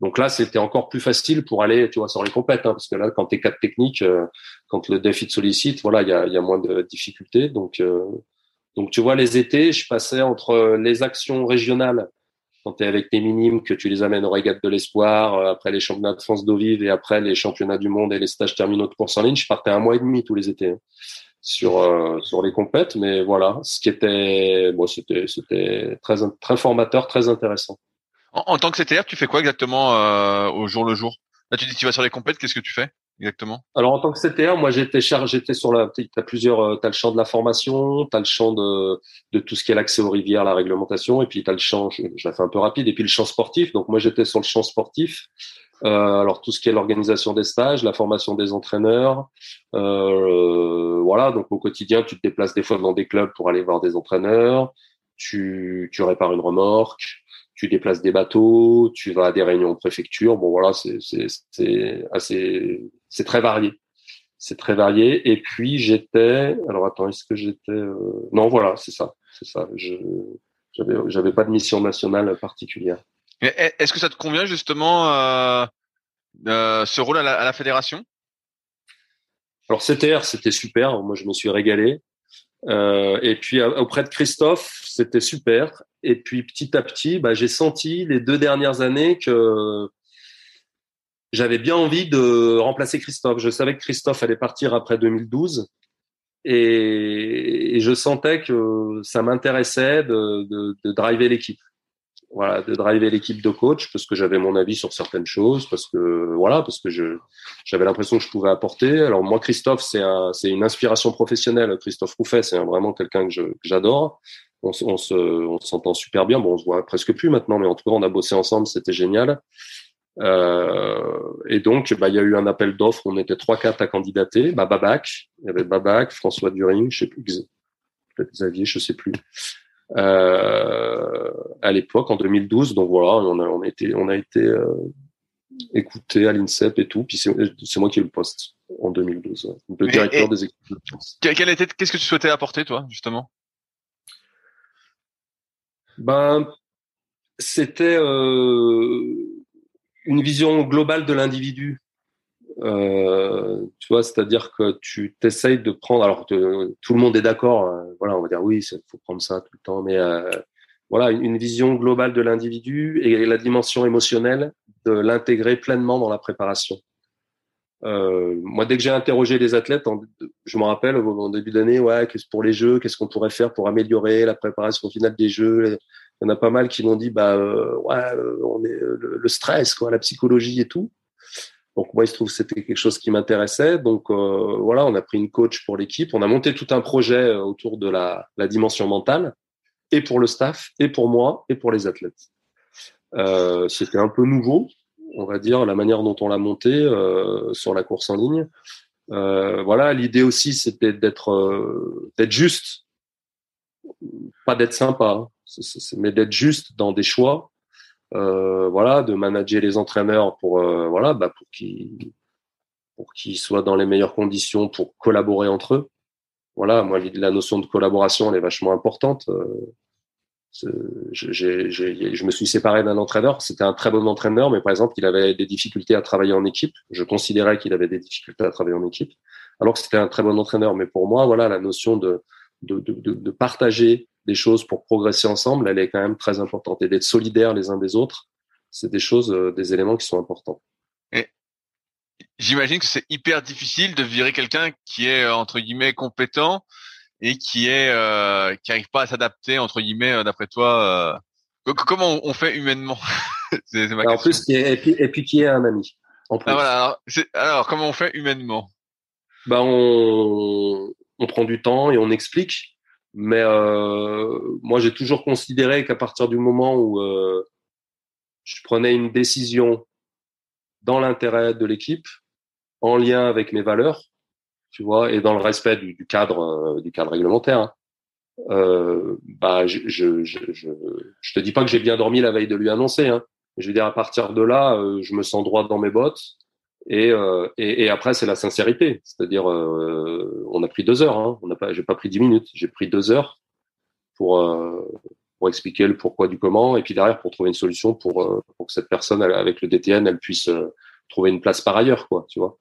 Donc là, c'était encore plus facile pour aller, tu vois, sur les compètes, hein, parce que là, quand tu es cadre technique, euh, quand le défi te sollicite, voilà, il y a, y a, moins de difficultés. Donc, euh, donc tu vois, les étés, je passais entre les actions régionales, quand tu es avec tes minimes, que tu les amènes aux régates de l'espoir, euh, après les championnats de France d'eau vive et après les championnats du monde et les stages terminaux de course en ligne, je partais un mois et demi tous les étés. Hein, sur euh, sur les compètes mais voilà ce qui était bon c'était c'était très très formateur très intéressant en, en, tant que CTR tu fais quoi exactement euh, au jour le jour? Là tu dis tu vas sur les compètes qu'est-ce que tu fais exactement? Alors en tant que CTR, moi j'étais chargé, j'étais sur la, t'as plusieurs, euh, t'as le champ de la formation, t'as le champ de de tout ce qui est l'accès aux rivières, la réglementation, et puis t'as le champ, je, je la fais un peu rapide, et puis le champ sportif. Donc moi j'étais sur le champ sportif. Euh, alors tout ce qui est l'organisation des stages, la formation des entraîneurs, euh, voilà. Donc au quotidien, tu te déplaces des fois dans des clubs pour aller voir des entraîneurs. Tu tu répares une remorque tu déplaces des bateaux, tu vas à des réunions de préfecture. Bon, voilà, c'est assez, c'est très varié. C'est très varié. Et puis, j'étais, alors attends, est-ce que j'étais, euh... non, voilà, c'est ça, c'est ça. Je, j'avais, j'avais pas de mission nationale particulière. Est-ce que ça te convient justement, euh, euh, ce rôle à la, à la fédération? Alors, CTR, c'était super. Moi, je me suis régalé. Euh, et puis auprès de Christophe, c'était super. Et puis petit à petit, bah, j'ai senti les deux dernières années que j'avais bien envie de remplacer Christophe. Je savais que Christophe allait partir après 2012. Et, je sentais que ça m'intéressait de driver l'équipe voilà, de driver l'équipe de coach parce que j'avais mon avis sur certaines choses, parce que voilà, parce que je j'avais l'impression que je pouvais apporter. Alors moi, Christophe, c'est un, c'est une inspiration professionnelle. Christophe Rouffet, c'est vraiment quelqu'un que, je, que j'adore. On, on, se, on s'entend super bien. Bon, on se voit presque plus maintenant, mais en tout cas, on a bossé ensemble, c'était génial. Euh, et donc, bah, il y a eu un appel d'offres. On était trois, quatre à candidater. Bah, Babac, il y avait Babac, François During, je sais plus, Xavier, je sais plus à l'époque en 2012. Donc voilà, on a, on a été, on a été, euh, écouté à l'INSEP et tout. Puis c'est moi qui ai eu le poste en 2012, le directeur des équipes de France. Qu'est-ce que tu souhaitais apporter, toi, justement? Ben, c'était euh, une vision globale de l'individu. Euh, tu vois, c'est-à-dire que tu t'essayes de prendre. Alors, tout le monde est d'accord. Euh, voilà, on va dire oui, il faut prendre ça tout le temps, mais euh, voilà, une, vision globale de l'individu et la dimension émotionnelle de l'intégrer pleinement dans la préparation. Moi, dès que j'ai interrogé les athlètes, je me rappelle au, début d'année, ouais, qu'est-ce pour les jeux, qu'est-ce qu'on pourrait faire pour améliorer la préparation finale des jeux. Il y en a pas mal qui m'ont dit, bah, ouais, on est le, stress, quoi, la psychologie et tout. Donc moi, il se trouve que c'était quelque chose qui m'intéressait. Donc euh, voilà, on a pris une coach pour l'équipe, on a monté tout un projet autour de la, dimension mentale et pour le staff, et pour moi, et pour les athlètes. Euh, c'était un peu nouveau, on va dire, la manière dont on l'a monté euh, sur la course en ligne. Euh, voilà, l'idée aussi, c'était d'être euh, d'être juste, pas d'être sympa, hein, mais d'être juste dans des choix. Euh, voilà, de manager les entraîneurs pour voilà, bah, pour qu'ils pour qu'ils soient dans les meilleures conditions pour collaborer entre eux voilà, moi, la notion de collaboration, elle est vachement importante. Euh, je me suis séparé d'un entraîneur. C'était un très bon entraîneur, mais par exemple, il avait des difficultés à travailler en équipe. Je considérais qu'il avait des difficultés à travailler en équipe, alors que c'était un très bon entraîneur. Mais pour moi, voilà, la notion de, de, de, de partager des choses pour progresser ensemble, elle est quand même très importante. Et d'être solidaires les uns des autres, c'est des choses, euh, des éléments qui sont importants. J'imagine que c'est hyper difficile de virer quelqu'un qui est euh, entre guillemets compétent et qui est euh, qui arrive pas à s'adapter entre guillemets d'après toi. Euh... Comment on fait humainement? (laughs) C'est, ma En plus, et puis, et puis qui est un ami. En plus. Ah, voilà, alors, alors, comment on fait humainement? Bah on on prend du temps et on explique. Mais euh, moi, j'ai toujours considéré qu'à partir du moment où euh, je prenais une décision dans l'intérêt de l'équipe, en lien avec mes valeurs, tu vois, et dans le respect du, cadre, euh, du cadre réglementaire. Hein. Bah, je, je, je, je, te dis pas que j'ai bien dormi la veille de lui annoncer. Hein. Je veux dire, à partir de là, je me sens droit dans mes bottes. Et, euh, et, et, après, c'est la sincérité. C'est-à-dire, on a pris deux heures. Hein. On n'a pas, j'ai pas pris dix minutes. J'ai pris deux heures pour pour expliquer le pourquoi du comment, et puis derrière pour trouver une solution pour pour que cette personne avec le DTN, elle puisse trouver une place par ailleurs, quoi. Tu vois.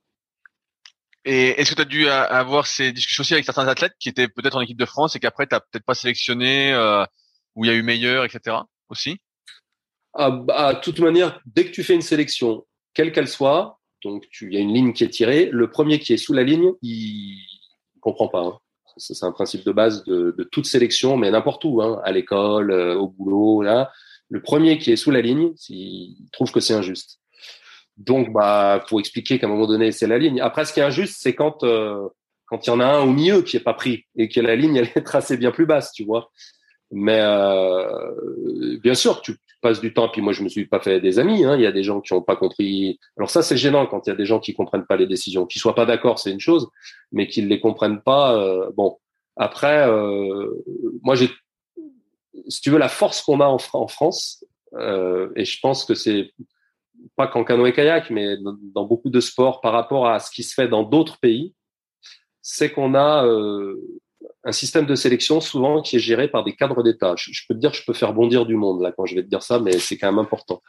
Et est-ce que tu as dû avoir ces discussions aussi avec certains athlètes qui étaient peut-être en équipe de France et qu'après tu n'as peut-être pas sélectionné, euh, où il y a eu meilleur, etc. aussi? Ah, bah, De toute manière, dès que tu fais une sélection, quelle qu'elle soit, donc il y a une ligne qui est tirée, le premier qui est sous la ligne, il ne comprend pas. Hein. C'est un principe de base de, toute sélection, mais n'importe où, hein, à l'école, euh, au boulot, là. Le premier qui est sous la ligne, il trouve que c'est injuste. Donc, bah, faut expliquer qu'à un moment donné, c'est la ligne. Après, ce qui est injuste, c'est quand euh, il y en a un au milieu qui est pas pris et que la ligne elle est tracée bien plus basse, tu vois. Mais euh, bien sûr, tu passes du temps. Puis moi, je me suis pas fait des amis. Hein. Il y a des gens qui ont pas compris. Alors ça, c'est gênant quand il y a des gens qui comprennent pas les décisions, qui soient pas d'accord, c'est une chose, mais qu'ils les comprennent pas. Euh, bon, après, euh, moi, j'ai, si tu veux, la force qu'on a en, en France, euh, et je pense que c'est pas qu'en canoë kayak, mais dans, beaucoup de sports par rapport à ce qui se fait dans d'autres pays, c'est qu'on a euh, un système de sélection souvent qui est géré par des cadres d'État. Je, peux te dire, je peux faire bondir du monde là quand je vais te dire ça, mais c'est quand même important.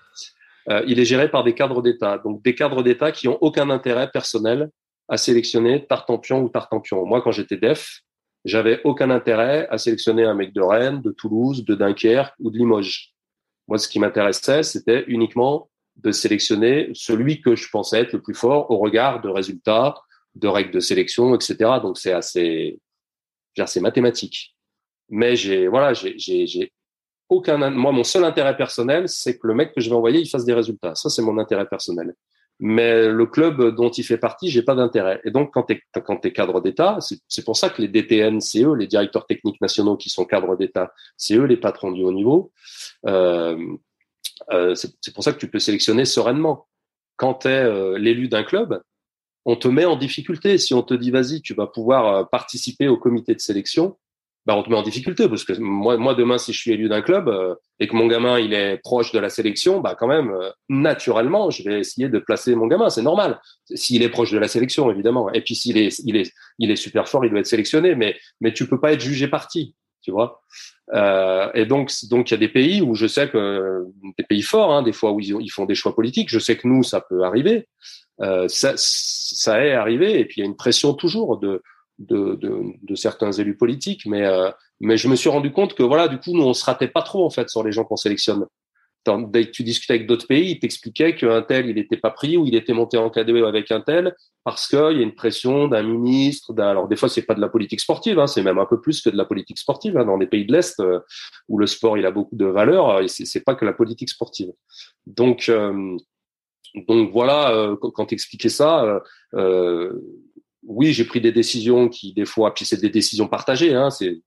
Euh, il est géré par des cadres d'État, donc des cadres d'État qui ont aucun intérêt personnel à sélectionner Tartampion ou Tartampion. Moi, quand j'étais def, j'avais aucun intérêt à sélectionner un mec de Rennes, de Toulouse, de Dunkerque ou de Limoges. Moi, ce qui m'intéressait, c'était uniquement de sélectionner celui que je pensais être le plus fort au regard de résultats, de règles de sélection, etc. Donc c'est assez, c'est mathématique. Mais j'ai, voilà, j'ai, aucun, moi mon seul intérêt personnel, c'est que le mec que je vais envoyer, il fasse des résultats. Ça c'est mon intérêt personnel. Mais le club dont il fait partie, j'ai pas d'intérêt. Et donc quand tu quand es cadre d'État, c'est pour ça que les DTN, c'est eux, les directeurs techniques nationaux qui sont cadres d'État, c'est eux les patrons du haut niveau. Euh, euh, c'est pour ça que tu peux sélectionner sereinement. Quand tu es euh, l'élu d'un club, on te met en difficulté. Si on te dit vas-y, tu vas pouvoir euh, participer au comité de sélection, bah, on te met en difficulté parce que moi, moi demain, si je suis élu d'un club euh, et que mon gamin il est proche de la sélection, bah quand même, euh, naturellement, je vais essayer de placer mon gamin. C'est normal. S'il est proche de la sélection, évidemment. Et puis s'il est, il est, il est super fort, il doit être sélectionné. Mais, mais tu peux pas être jugé parti, tu vois. Et donc, donc il y a des pays où je sais que des pays forts, hein, des fois où ils, font des choix politiques. Je sais que nous, ça peut arriver. Euh, ça, ça est arrivé. Et puis il y a une pression toujours de de, de, de, certains élus politiques, mais euh, mais je me suis rendu compte que voilà, du coup, nous on se ratait pas trop en fait sur les gens qu'on sélectionne. Dès que tu discutais avec d'autres pays, ils t'expliquaient qu'un tel il n'était pas pris ou il était monté en KDE avec un tel parce qu'il y a une pression d'un ministre. Alors des fois c'est pas de la politique sportive, hein, c'est même un peu plus que de la politique sportive hein, dans les pays de l'est euh, où le sport il a beaucoup de valeur. Euh, et c'est pas que la politique sportive. Donc donc voilà, quand tu expliquais ça, euh, oui, j'ai pris des décisions qui, des fois, puis c'est des décisions partagées, hein, c'est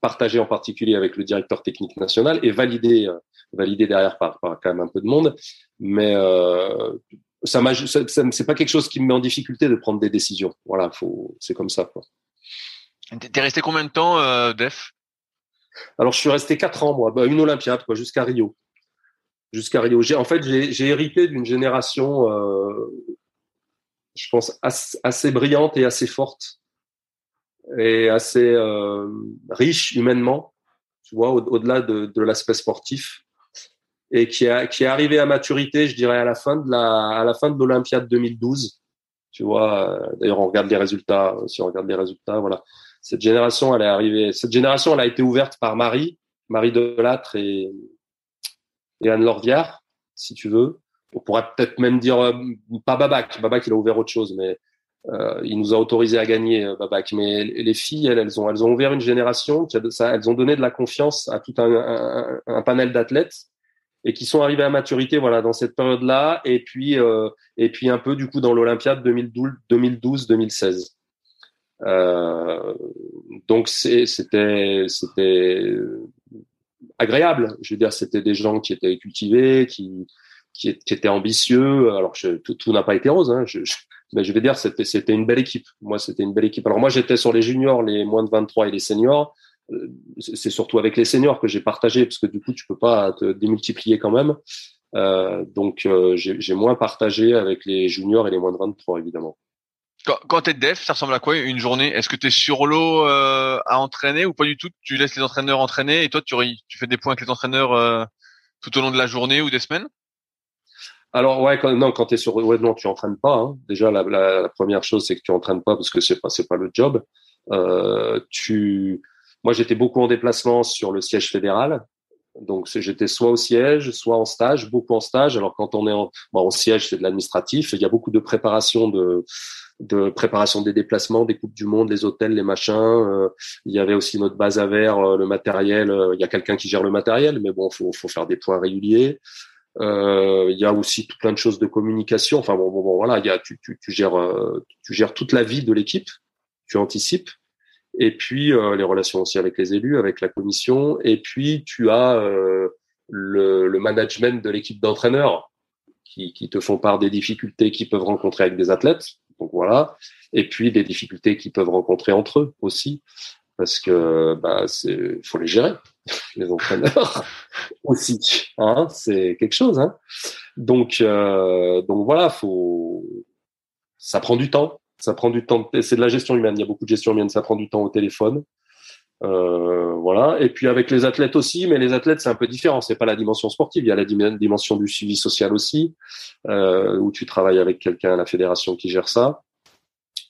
partagé en particulier avec le directeur technique national et validé, euh, validé derrière par, par, quand même un peu de monde. Mais euh, ça c'est pas quelque chose qui me met en difficulté de prendre des décisions. Voilà, faut, c'est comme ça. T'es resté combien de temps, euh, Def? Alors, je suis resté quatre ans, moi, bah, une Olympiade, quoi, jusqu'à Rio. Jusqu'à Rio. En fait, j'ai hérité d'une génération euh, je pense, assez, brillante et assez forte et assez euh, riche humainement, tu vois, au-delà de, de l'aspect sportif et qui, a, qui est arrivé à maturité, je dirais, à la fin de la, à la fin de l'Olympiade 2012. Tu vois, euh, d'ailleurs, on regarde les résultats, si on regarde les résultats, voilà. Cette génération, elle est arrivée, cette génération, elle a été ouverte par Marie, Marie Delattre et, et Anne Lorviard, si tu veux on pourrait peut-être même dire euh, pas Babac. Babac, il a ouvert autre chose, mais euh, il nous a autorisé à gagner euh, Babac. Mais les filles, elles, elles ont, elles ont ouvert une génération. Ça, elles ont donné de la confiance à tout un, panel d'athlètes et qui sont arrivés à maturité, voilà, dans cette période-là. Et puis, et puis un peu du coup dans l'Olympiade 2012-2016. Euh, donc c'était c'était agréable. Je veux dire, c'était des gens qui étaient cultivés, qui qui, était ambitieux. Alors, je, tout, tout n'a pas été rose. Hein. Je, je, mais je vais dire, c'était, c'était une belle équipe. Moi, c'était une belle équipe. Alors, moi, j'étais sur les juniors, les moins de 23 et les seniors. Euh, c'est surtout avec les seniors que j'ai partagé, parce que du coup, tu peux pas te démultiplier quand même. Euh, donc, euh, j'ai moins partagé avec les juniors et les moins de 23, évidemment. Quand, quand tu def, ça ressemble à quoi une journée? Est-ce que tu es sur l'eau euh, à entraîner ou pas du tout? Tu laisses les entraîneurs entraîner et toi, tu, fais des points avec les entraîneurs euh, tout au long de la journée ou des semaines? Alors ouais, quand, non, quand tu es sur ouais, non, tu entraînes pas. Hein. Déjà, la, la, la, première chose, c'est que tu entraînes pas parce que c'est pas c'est pas le job. Euh, tu, moi, j'étais beaucoup en déplacement sur le siège fédéral. Donc j'étais soit au siège, soit en stage, beaucoup en stage. Alors quand on est en, bon, siège, c'est de l'administratif. Il y a beaucoup de préparation de de préparation des déplacements, des coupes du monde, les hôtels, les machins. Euh, il y avait aussi notre base à verre, euh, le matériel. Euh, il y a quelqu'un qui gère le matériel, mais bon, faut faut faire des points réguliers. Il y a aussi tout plein de choses de communication. Enfin bon, bon, voilà, tu, gères, toute la vie de l'équipe, tu anticipes. Et puis les relations aussi avec les élus, avec la commission. Et puis tu as le, le, management de l'équipe d'entraîneurs qui, qui te font part des difficultés qu'ils peuvent rencontrer avec des athlètes. Donc voilà. Et puis des difficultés qu'ils peuvent rencontrer entre eux aussi, parce que bah c'est faut les gérer. (laughs) les entraîneurs (laughs) aussi. Hein, c'est quelque chose. Hein. Donc, euh, donc voilà, faut. Ça prend du temps. Ça prend du temps. C'est de la gestion humaine. Il y a beaucoup de gestion humaine. Ça prend du temps au téléphone. Euh, voilà. Et puis avec les athlètes aussi, mais les athlètes c'est un peu différent. C'est pas la dimension sportive. Il y a la dimension du suivi social aussi, euh, où tu travailles avec quelqu'un à la fédération qui gère ça.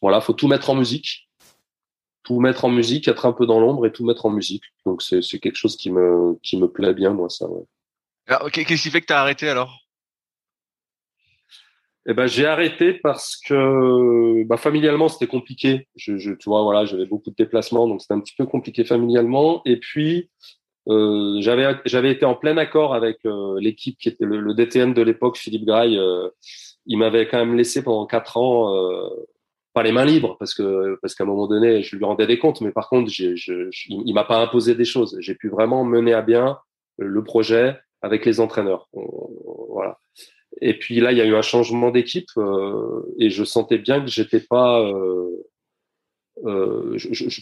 Voilà, faut tout mettre en musique tout mettre en musique, être un peu dans l'ombre et tout mettre en musique. Donc c'est quelque chose qui me qui me plaît bien moi ça. Ouais. Qu'est-ce qui fait que tu as arrêté alors? Eh ben j'ai arrêté parce que bah, familialement c'était compliqué. Je, je, tu vois voilà j'avais beaucoup de déplacements donc c'était un petit peu compliqué familialement et puis euh, j'avais j'avais été en plein accord avec euh, l'équipe qui était le, le, DTN de l'époque Philippe Graille. Euh, il m'avait quand même laissé pendant quatre ans euh, pas les mains libres parce que parce qu'à un moment donné je lui rendais des comptes mais par contre je, il m'a pas imposé des choses j'ai pu vraiment mener à bien le projet avec les entraîneurs voilà et puis là il y a eu un changement d'équipe euh, et je sentais bien que j'étais pas euh, euh, je,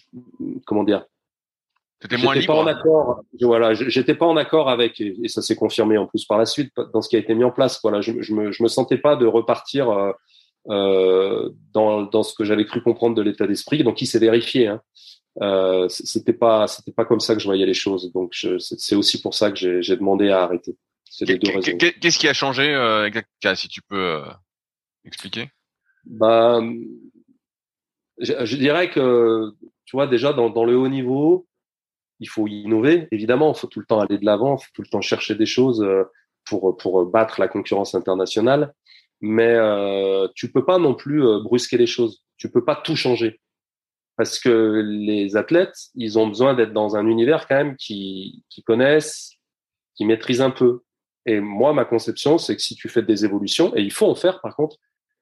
comment dire? Libre. Pas en accord. Voilà, j'étais pas en accord avec, et, ça s'est confirmé en plus par la suite dans ce qui a été mis en place. Voilà, je, je me, je me sentais pas de repartir euh, euh, dans, dans ce que j'avais cru comprendre de l'état d'esprit. Donc, il s'est vérifié. Hein. Euh, c'était pas, c'était pas comme ça que je voyais les choses. Donc, c'est aussi pour ça que j'ai demandé à arrêter. C'est les deux raisons. Qu'est-ce qui a changé, euh, si tu peux euh, expliquer Ben, je, je, dirais que, tu vois, déjà dans, dans le haut niveau, il faut innover. Évidemment, il faut tout le temps aller de l'avant, il faut tout le temps chercher des choses euh, pour pour battre la concurrence internationale mais euh, tu peux pas non plus brusquer les choses. Tu peux pas tout changer parce que les athlètes, ils ont besoin d'être dans un univers quand même qui qui connaissent, qui maîtrisent un peu. Et moi, ma conception, c'est que si tu fais des évolutions, et il faut en faire par contre,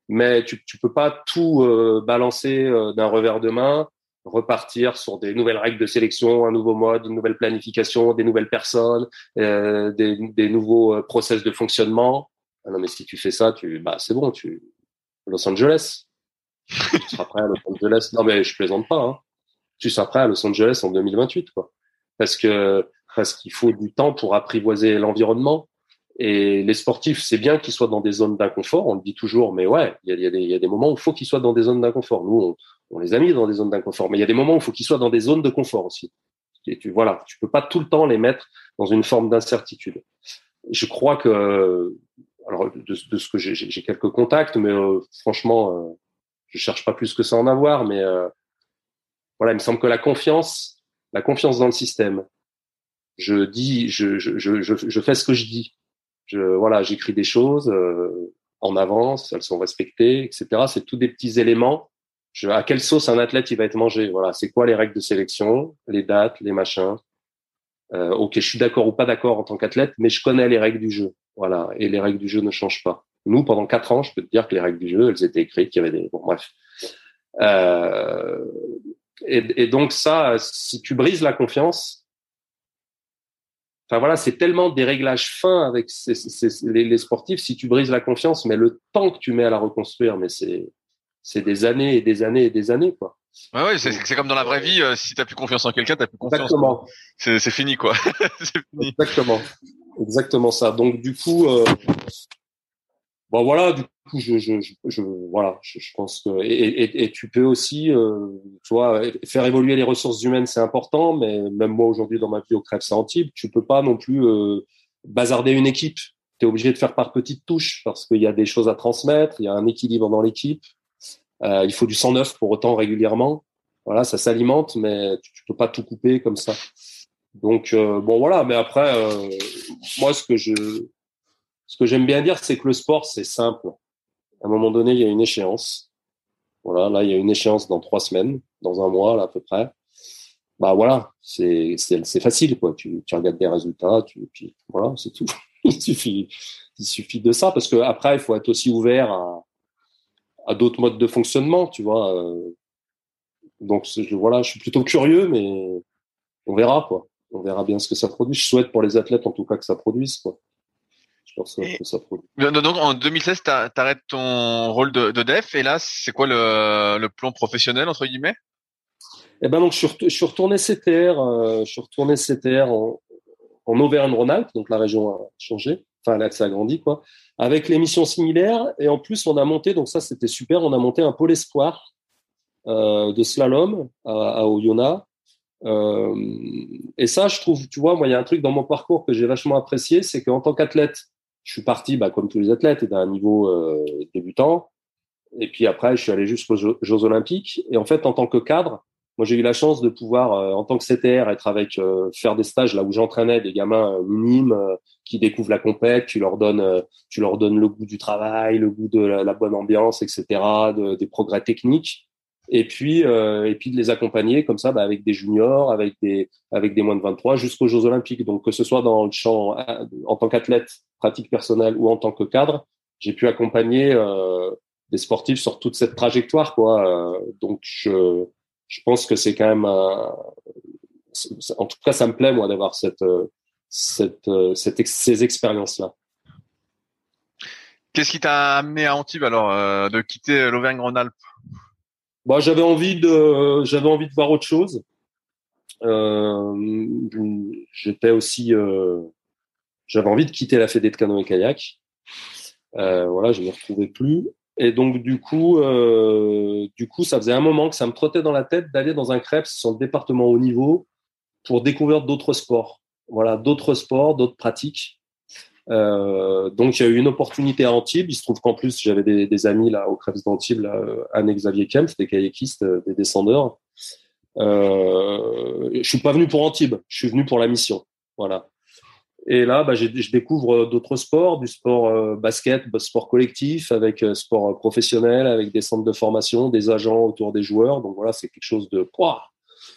mais tu tu peux pas tout euh, balancer euh, d'un revers de main, repartir sur des nouvelles règles de sélection, un nouveau mode, une nouvelle planification, des nouvelles personnes, euh, des, des nouveaux process de fonctionnement ah non, mais si tu fais ça, tu, bah, c'est bon, tu, Los Angeles. tu seras prêt à Los Angeles. Non, mais je plaisante pas, hein. Tu seras prêt à Los Angeles en 2028, quoi. Parce que, parce qu'il faut du temps pour apprivoiser l'environnement. Et les sportifs, c'est bien qu'ils soient dans des zones d'inconfort. On le dit toujours, mais ouais, il y a, des moments où il faut qu'ils soient dans des zones d'inconfort. Nous, on, les a mis dans des zones d'inconfort, mais il y a des moments où il faut qu'ils soient dans des zones de confort aussi. Et tu, voilà, tu peux pas tout le temps les mettre dans une forme d'incertitude. Je crois que alors de, ce que j'ai quelques contacts, mais euh, franchement, euh, je cherche pas plus que ça en avoir. Mais euh, voilà, il me semble que la confiance, la confiance dans le système. Je dis, je fais ce que je dis. Voilà, j'écris des choses euh, en avance, elles sont respectées, etc. C'est tous des petits éléments. À quelle sauce un athlète il va être mangé? Voilà, c'est quoi les règles de sélection, les dates, les machins? Euh, ok, je suis d'accord ou pas d'accord en tant qu'athlète, mais je connais les règles du jeu. Voilà, et les règles du jeu ne changent pas. Nous, pendant quatre ans, je peux te dire que les règles du jeu, elles étaient écrites, qu'il y avait des... Bon, bref. Euh... Et, donc ça, si tu brises la confiance, enfin voilà, c'est tellement des réglages fins avec ces, ces, les, les, sportifs. Si tu brises la confiance, mais le temps que tu mets à la reconstruire, mais c'est c'est des années et des années et des années quoi. Ouais, ouais c'est comme dans la vraie vie. Euh, si t'as plus confiance en quelqu'un, t'as plus confiance. Exactement. C'est fini quoi. (laughs) fini. Exactement exactement ça. Donc du coup, euh, bon voilà, du coup, je, je, je, voilà, je, pense que et, et, et, tu peux aussi, euh, tu vois, faire évoluer les ressources humaines, c'est important, mais même moi aujourd'hui dans ma vie au Crève Antibes, tu peux pas non plus euh, bazarder une équipe. Tu es obligé de faire par petites touches parce qu'il y a des choses à transmettre, il y a un équilibre dans l'équipe. Euh, il faut du sang neuf pour autant régulièrement. Voilà, ça s'alimente, mais tu, tu peux pas tout couper comme ça. Donc euh, bon voilà, mais après euh, moi ce que je ce que j'aime bien dire c'est que le sport c'est simple. À un moment donné, il y a une échéance. Voilà, là il y a une échéance dans trois semaines, dans un mois à peu près. Bah voilà, c'est facile quoi. Tu, regardes des résultats, puis voilà, c'est tout. (laughs) il suffit il suffit de ça parce que après il faut être aussi ouvert à à d'autres modes de fonctionnement, tu vois. Euh. Donc je, voilà, je suis plutôt curieux, mais on verra quoi on verra bien ce que ça produit. Je souhaite pour les athlètes en tout cas que ça produise. Quoi. Ça. Donc en 2016, tu arrêtes ton rôle de, de def et là, c'est quoi le, le, plan professionnel entre guillemets? Eh ben donc je suis, je suis retourné CTR, euh, je suis retourné CTR en, en Auvergne-Rhône-Alpes, donc la région a changé, enfin là ça a grandi quoi, avec les missions similaires et en plus on a monté, donc ça c'était super, on a monté un pôle espoir euh, de slalom à, à Oyonnax euh, et ça, je trouve, tu vois, moi, il y a un truc dans mon parcours que j'ai vachement apprécié, c'est qu'en tant qu'athlète, je suis parti, bah, comme tous les athlètes, d'un niveau euh, débutant. Et puis après, je suis allé jusqu'aux Jeux Olympiques. Et en fait, en tant que cadre, moi, j'ai eu la chance de pouvoir, euh, en tant que CTR, être avec, euh, faire des stages là où j'entraînais des gamins minimes qui découvrent la compète. Tu leur donnes, tu leur donnes le goût du travail, le goût de la, la bonne ambiance, etc., de, des progrès techniques et puis euh, et puis de les accompagner comme ça bah, avec des juniors, avec des avec des moins de 23 jusqu'aux Jeux Olympiques. Donc que ce soit dans le champ euh, en tant qu'athlète, pratique personnelle ou en tant que cadre, j'ai pu accompagner euh, des sportifs sur toute cette trajectoire quoi. Donc je je pense que c'est quand même un, en tout cas ça me plaît moi d'avoir cette cette, cette ces expériences là. Qu'est-ce qui t'a amené à Antibes alors de quitter l'Auvergne-Rhône-Alpes? Bah, j'avais envie de, j'avais envie de voir autre chose. j'étais aussi, j'avais envie de quitter la fédé de canoë kayak. voilà, je ne me retrouvais plus. Et donc du coup, du coup, ça faisait un moment que ça me trottait dans la tête d'aller dans un CREPS sur le département haut niveau pour découvrir d'autres sports. Voilà, d'autres sports, d'autres pratiques. Euh, donc il y a eu une opportunité à Antibes. Il se trouve qu'en plus j'avais des, amis là au Krebs d'Antibes, Anne Xavier Kempf, des kayakistes, euh, des descendeurs. Euh, je suis pas venu pour Antibes, je suis venu pour la mission. Voilà. Et là, bah, je découvre d'autres sports, du sport euh, basket, sport collectif, avec sport professionnel, avec des centres de formation, des agents autour des joueurs. Donc voilà, c'est quelque chose de,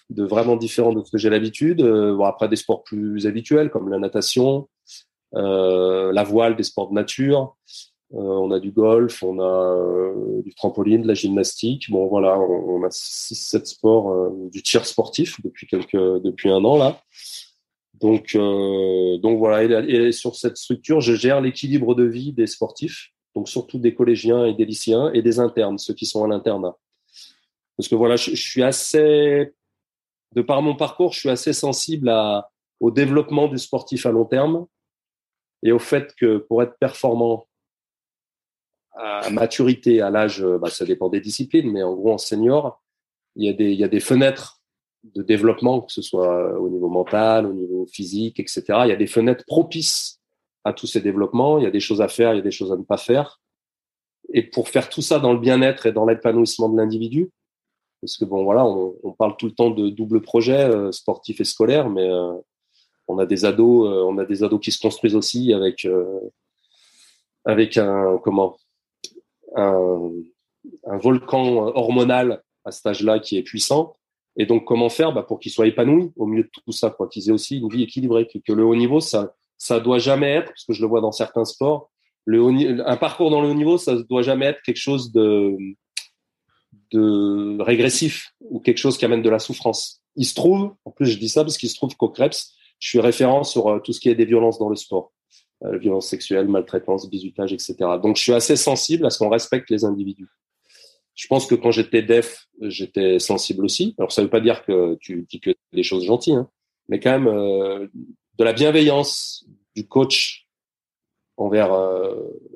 de vraiment différent de ce que j'ai l'habitude. bon, après des sports plus habituels comme la natation, euh, la voile, des sports de nature. Euh, on a du golf, on a euh, du trampoline, de la gymnastique. Bon, voilà, on, a six, sept sports, du tir sportif depuis quelques, depuis un an là. Donc, donc voilà. Et, sur cette structure, je gère l'équilibre de vie des sportifs, donc surtout des collégiens et des lycéens et des internes, ceux qui sont à l'internat. Parce que voilà, je, suis assez, de par mon parcours, je suis assez sensible au développement du sportif à long terme et au fait que pour être performant à maturité, à l'âge, bah, ça dépend des disciplines, mais en gros en senior, il y a des, il y a des fenêtres de développement, que ce soit au niveau mental, au niveau physique, etc. Il y a des fenêtres propices à tous ces développements. Il y a des choses à faire, il y a des choses à ne pas faire. Et pour faire tout ça dans le bien-être et dans l'épanouissement de l'individu, parce que bon voilà, on, on, parle tout le temps de double projet euh, sportif et scolaire, mais euh, on a des ados, euh, on a des ados qui se construisent aussi avec euh, avec un comment un, volcan hormonal à cet âge-là qui est puissant. Et donc, comment faire bah, pour qu'ils soient épanouis au milieu de tout ça, quoi, qu'ils aient aussi une vie équilibrée, que, le haut niveau, ça, ça doit jamais être, parce que je le vois dans certains sports, le un parcours dans le haut niveau, ça doit jamais être quelque chose de, de régressif ou quelque chose qui amène de la souffrance. Il se trouve, en plus je dis ça parce qu'il se trouve qu'au Krebs, je suis référent sur euh, tout ce qui est des violences dans le sport, euh, violences sexuelles, maltraitance, bizutage, etc. Donc, je suis assez sensible à ce qu'on respecte les individus. Je pense que quand j'étais def, j'étais sensible aussi. Alors, ça ne veut pas dire que tu dis que des choses gentilles, hein, mais quand même euh, de la bienveillance du coach envers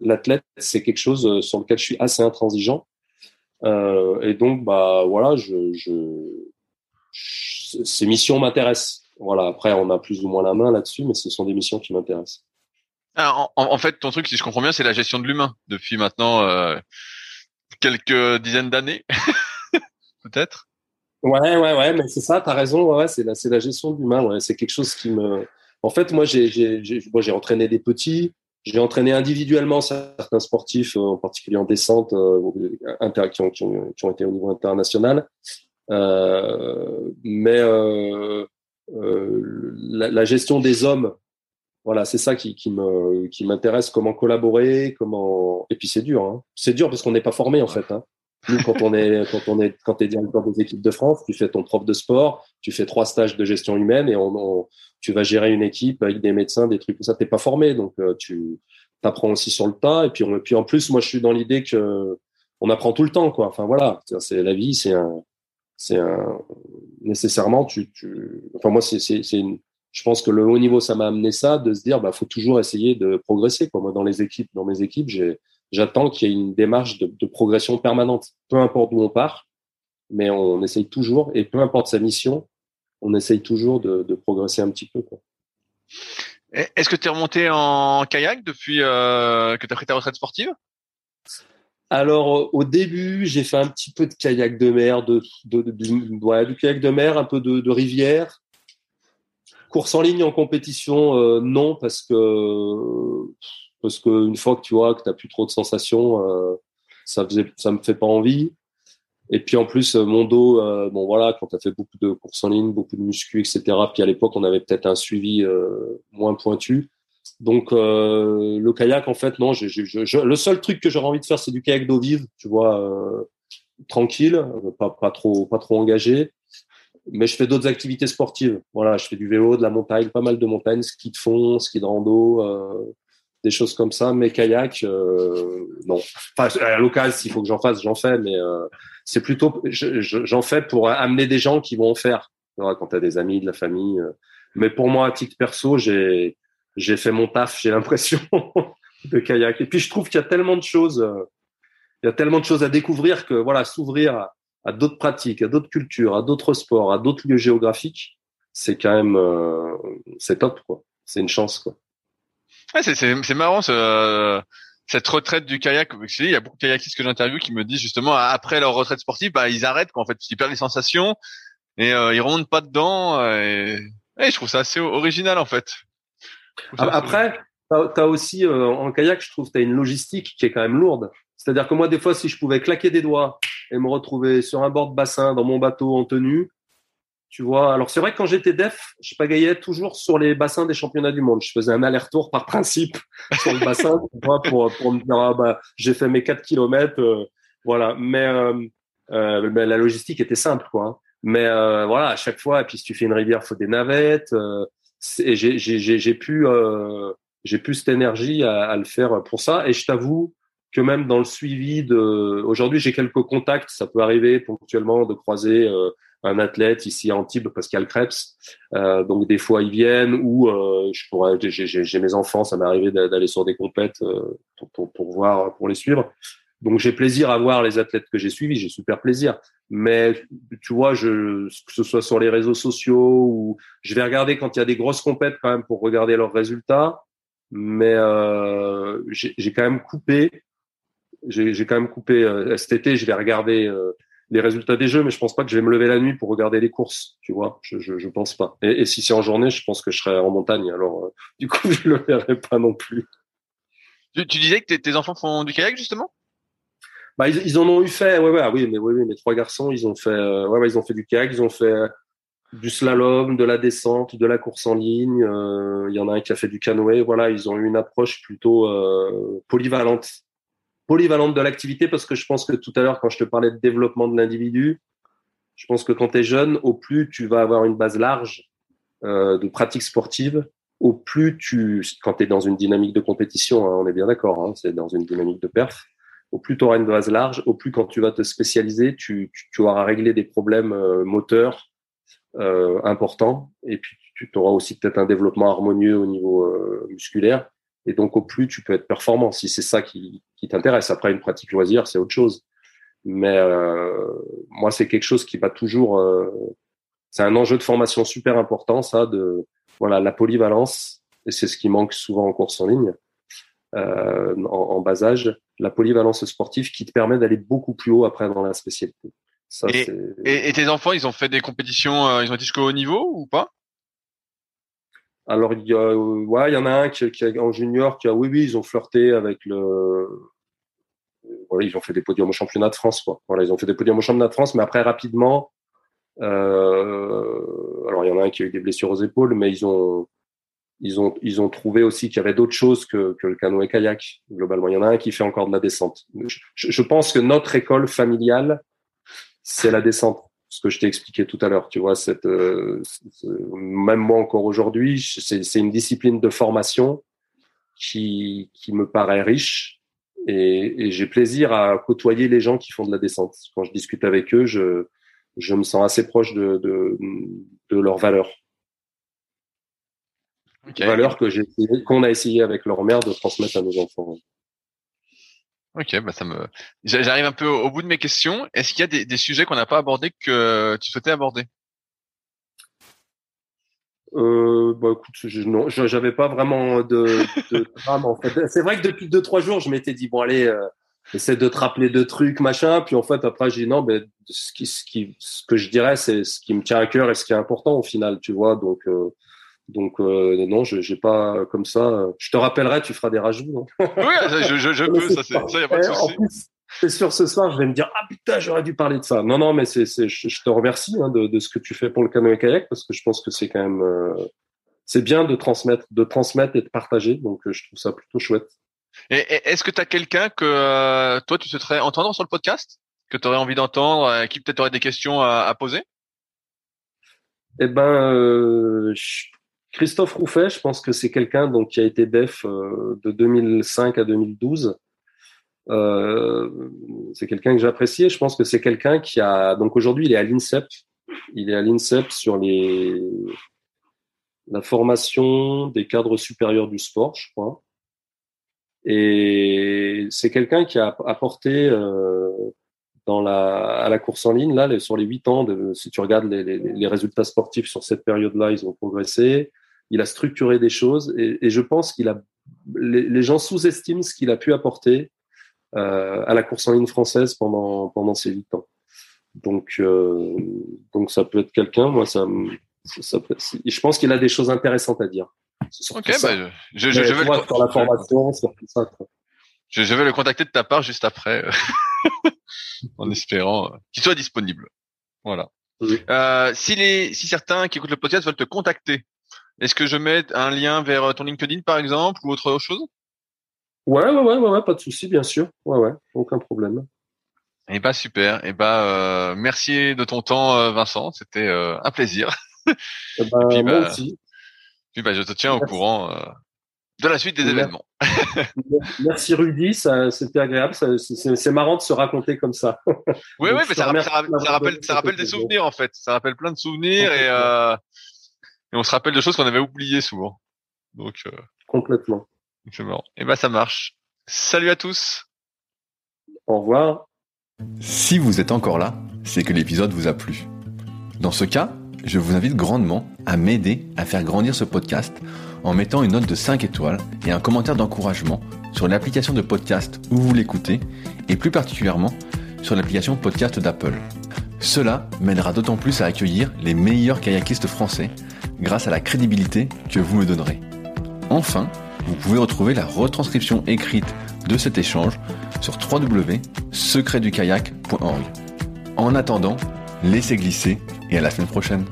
l'athlète, c'est quelque chose sur lequel je suis assez intransigeant. Et donc, bah voilà, ces missions m'intéressent. Voilà, après, on a plus ou moins la main là-dessus, mais ce sont des missions qui m'intéressent. Ah, en, fait, ton truc, si je comprends bien, c'est la gestion de l'humain depuis maintenant euh, quelques dizaines d'années, (laughs) peut-être. Ouais, ouais, ouais, mais c'est ça, t'as raison. Ouais, c'est la, la gestion de l'humain. Ouais, c'est quelque chose qui me. En fait, moi, j'ai, entraîné des petits. J'ai entraîné individuellement certains sportifs, euh, en particulier en descente, euh, qui, ont, qui, ont, qui, ont, été au niveau international. Euh, mais euh, la, la, gestion des hommes, voilà, c'est ça qui, qui me qui m'intéresse. Comment collaborer, comment et puis c'est dur. Hein. C'est dur parce qu'on n'est pas formé en fait. Hein. Quand on est quand on est quand t'es directeur des équipes de France, tu fais ton prof de sport, tu fais trois stages de gestion humaine et on, tu vas gérer une équipe avec des médecins, des trucs comme ça. T'es pas formé, donc euh, tu apprends aussi sur le tas. Et puis, on, puis en plus, moi, je suis dans l'idée que on apprend tout le temps, quoi. Enfin voilà, c'est la vie, c'est un c'est nécessairement tu, tu enfin moi c'est une je pense que le haut niveau ça m'a amené ça de se dire bah faut toujours essayer de progresser quoi. Moi dans les équipes dans mes équipes j'attends qu'il y ait une démarche de, progression permanente. Peu importe d'où on part mais on essaye toujours et peu importe sa mission on essaye toujours de, de progresser un petit peu quoi. Est-ce que tu es remonté en kayak depuis euh, que tu as pris ta retraite sportive? Alors, au début, j'ai fait un petit peu de kayak de mer, de, du kayak de mer, un peu de, rivière. Course en ligne en compétition, euh, non, parce que parce que une fois que tu vois que tu plus trop de sensations, euh, ça faisait, ça me fait pas envie. Et puis en plus, mon dos, euh, voilà, quand tu as fait beaucoup de courses en ligne, beaucoup de muscu, etc. Puis à l'époque, on avait peut-être un suivi moins pointu donc euh, le kayak, en fait, non. Je, je, je, le seul truc que j'aurais envie de faire, c'est du kayak d'eau vive, tu vois, euh, tranquille, pas, pas trop, pas trop engagé. Mais je fais d'autres activités sportives. Voilà, je fais du vélo, de la montagne, pas mal de montagne, ski de fond, ski de rando, euh, des choses comme ça. Mais kayak, euh, non. Enfin, à l'occasion, s'il faut que j'en fasse, j'en fais. Mais euh, c'est plutôt, j'en fais pour amener des gens qui vont en faire. quand tu as des amis, de la famille. Mais pour moi, à titre perso, j'ai j'ai fait mon taf, j'ai l'impression, (laughs) de kayak. Et puis je trouve qu'il y a tellement de choses, il y a tellement de choses à découvrir que voilà, s'ouvrir à, d'autres pratiques, à d'autres cultures, à d'autres sports, à d'autres lieux géographiques, c'est quand même c'est top quoi. C'est une chance quoi. Ouais, c'est marrant ce cette retraite du kayak, il y a beaucoup de kayakistes que j'interviewe qui me disent justement après leur retraite sportive, bah ils arrêtent quoi, en fait, ils perdent les sensations et euh, ils remontent pas dedans. Et... et, je trouve ça assez original en fait. Après, tu as aussi euh, en kayak, je trouve, tu as une logistique qui est quand même lourde. C'est-à-dire que moi, des fois, si je pouvais claquer des doigts et me retrouver sur un bord de bassin dans mon bateau en tenue, tu vois, alors c'est vrai que quand j'étais def, je pagayais toujours sur les bassins des championnats du monde. Je faisais un aller-retour par principe (laughs) sur le bassin pour, pour me dire ah, bah j'ai fait mes 4 kilomètres, euh, voilà. Mais, euh, euh, la logistique était simple quoi. Hein. Mais euh, voilà, à chaque fois, et puis si tu fais une rivière, faut des navettes. Euh, j'ai j'ai pu j'ai plus cette énergie à, à, le faire pour ça. Et je t'avoue que même dans le suivi de, aujourd'hui j'ai quelques contacts, ça peut arriver ponctuellement de croiser un athlète ici à Antibes le Krebs. Euh, donc des fois ils viennent ou euh, je pourrais, j'ai mes enfants, ça m'est arrivé d'aller sur des compètes euh, pour, pour, pour, voir, pour les suivre. Donc j'ai plaisir à voir les athlètes que j'ai suivis, j'ai super plaisir. Mais tu vois, je, que ce soit sur les réseaux sociaux ou je vais regarder quand il y a des grosses compètes quand même pour regarder leurs résultats. Mais euh, j'ai quand même coupé. J'ai quand même coupé cet été. Je vais regarder les résultats des jeux, mais je pense pas que je vais me lever la nuit pour regarder les courses, tu vois. Je, je, je pense pas. Et, si c'est en journée, je pense que je serai en montagne. Alors, euh, du coup, (laughs) je le verrai pas non plus. Tu disais que tes enfants font du kayak justement? Bah, ils, en ont eu fait. Ah oui, mais oui, oui, mes trois garçons, ils ont fait. Euh, ils ont fait du kayak. Ils ont fait du slalom, de la descente, de la course en ligne. Euh, il y en a un qui a fait du canoë. Voilà, ils ont eu une approche plutôt polyvalente polyvalente de l'activité parce que je pense que tout à l'heure, quand je te parlais de développement de l'individu, je pense que quand tu es jeune, au plus tu vas avoir une base large euh, de pratiques sportives, au plus tu, quand tu es dans une dynamique de compétition, hein, on est bien d'accord, hein, c'est dans une dynamique de perf, au plus tu auras une base large, au plus quand tu vas te spécialiser, tu, tu, tu auras réglé des problèmes euh, moteurs euh, importants et puis tu auras aussi peut-être un développement harmonieux au niveau euh, musculaire et donc, au plus tu peux être performant, si c'est ça qui, t'intéresse. Après, une pratique loisir, c'est autre chose. Mais moi, c'est quelque chose qui va toujours. C'est un enjeu de formation super important, ça, de voilà la polyvalence. Et c'est ce qui manque souvent en course en ligne, euh, en, en, bas âge, la polyvalence sportive qui te permet d'aller beaucoup plus haut après dans la spécialité. Ça, et, et, et, tes enfants, ils ont fait des compétitions, euh, ils ont été jusqu'au haut niveau ou pas? Alors il y a, ouais, il y en a un qui, qui en junior qui a, oui, oui, ils ont flirté avec le, voilà, ils ont fait des podiums au championnat de France, quoi. Voilà, ils ont fait des podiums au championnat de France, mais après rapidement, euh, alors il y en a un qui a eu des blessures aux épaules, mais ils ont, ils ont, ils ont trouvé aussi qu'il y avait d'autres choses que, que le canoë kayak. Globalement, il y en a un qui fait encore de la descente. Je, je pense que notre école familiale, c'est la descente ce que je t'ai expliqué tout à l'heure. Tu vois, cette, euh, même moi encore aujourd'hui, c'est une discipline de formation qui, qui me paraît riche et, et j'ai plaisir à côtoyer les gens qui font de la descente. Quand je discute avec eux, je, je me sens assez proche de, de, de leurs valeurs. Okay. Valeurs que j'ai qu'on a essayé avec leur mère de transmettre à nos enfants. Ok, bah ça me. J'arrive un peu au bout de mes questions. Est-ce qu'il y a des, des sujets qu'on n'a pas abordés que tu souhaitais aborder? Euh, bah écoute, je, non, j'avais pas vraiment de, de (laughs) drame en fait. C'est vrai que depuis deux trois jours, je m'étais dit bon allez, euh, essaie de te rappeler deux trucs machin. Puis en fait après j'ai dit non, ben ce qui, ce qui, ce que je dirais, c'est ce qui me tient à cœur et ce qui est important au final, tu vois. Donc euh, donc euh, non, je j'ai pas comme ça. Je te rappellerai, tu feras des rajouts. Non oui, je, je, je (laughs) peux, ça, ça y a pas de souci. C'est sûr, ce soir, je vais me dire ah putain, j'aurais dû parler de ça. Non, non, mais c'est, c'est, je, je, te remercie hein, de, de, ce que tu fais pour le canoë kayak parce que je pense que c'est quand même, euh, c'est bien de transmettre, de transmettre et de partager. Donc, euh, je trouve ça plutôt chouette. Et, et est-ce que tu as quelqu'un que euh, toi tu souhaiterais entendre sur le podcast, que tu aurais envie d'entendre, euh, qui peut-être aurait des questions à, à poser? Eh ben, Christophe Rouffet, je pense que c'est quelqu'un donc qui a été def de 2005 à 2012 euh, c'est quelqu'un que j'apprécie. Je pense que c'est quelqu'un qui a donc aujourd'hui il est à l'INSEP il est à l'INSEP sur les la formation des cadres supérieurs du sport, je crois. Et c'est quelqu'un qui a apporté euh, dans la, à la course en ligne, là, sur les huit ans, de, si tu regardes les, résultats sportifs sur cette période-là, ils ont progressé. Il a structuré des choses et, et je pense qu'il a, les, les gens sous-estiment ce qu'il a pu apporter euh, à la course en ligne française pendant pendant ces huit ans. Donc euh, donc ça peut être quelqu'un. Moi, ça, ça peut, je pense qu'il a des choses intéressantes à dire. Ok, bah, je, je, je, vais le... sur la formation, sur tout ça. Je, je vais le contacter de ta part juste après, (laughs) en espérant qu'il soit disponible. Voilà. Oui. Euh, si les, si certains qui écoutent le podcast veulent te contacter, est-ce que je mets un lien vers ton LinkedIn par exemple ou autre chose? Ouais, ouais, ouais, ouais, pas de souci, bien sûr. Ouais, ouais, aucun problème. Eh bah super. Eh bah euh, merci de ton temps, euh, Vincent. C'était euh, un plaisir. (laughs) Eh ben, Et puis, moi bah, aussi. Puis bah, je te tiens au courant euh, de la suite des Merci. événements. (laughs) Merci Rudy, c'était agréable. C'est marrant de se raconter comme ça. Oui, oui, mais ça, remercie ça, rappelle, ça rappelle des souvenirs en fait. Ça rappelle plein de souvenirs et, euh, et on se rappelle de choses qu'on avait oubliées souvent. Donc euh, Complètement. c'est marrant. Et bah ça marche. Salut à tous. Au revoir. Si vous êtes encore là, c'est que l'épisode vous a plu. Dans ce cas, je vous invite grandement à m'aider à faire grandir ce podcast en mettant une note de 5 étoiles et un commentaire d'encouragement sur l'application de podcast où vous l'écoutez et plus particulièrement sur l'application podcast d'Apple. Cela m'aidera d'autant plus à accueillir les meilleurs kayakistes français grâce à la crédibilité que vous me donnerez. Enfin, vous pouvez retrouver la retranscription écrite de cet échange sur www.secretdukayak.org. En attendant, laissez glisser et à la semaine prochaine.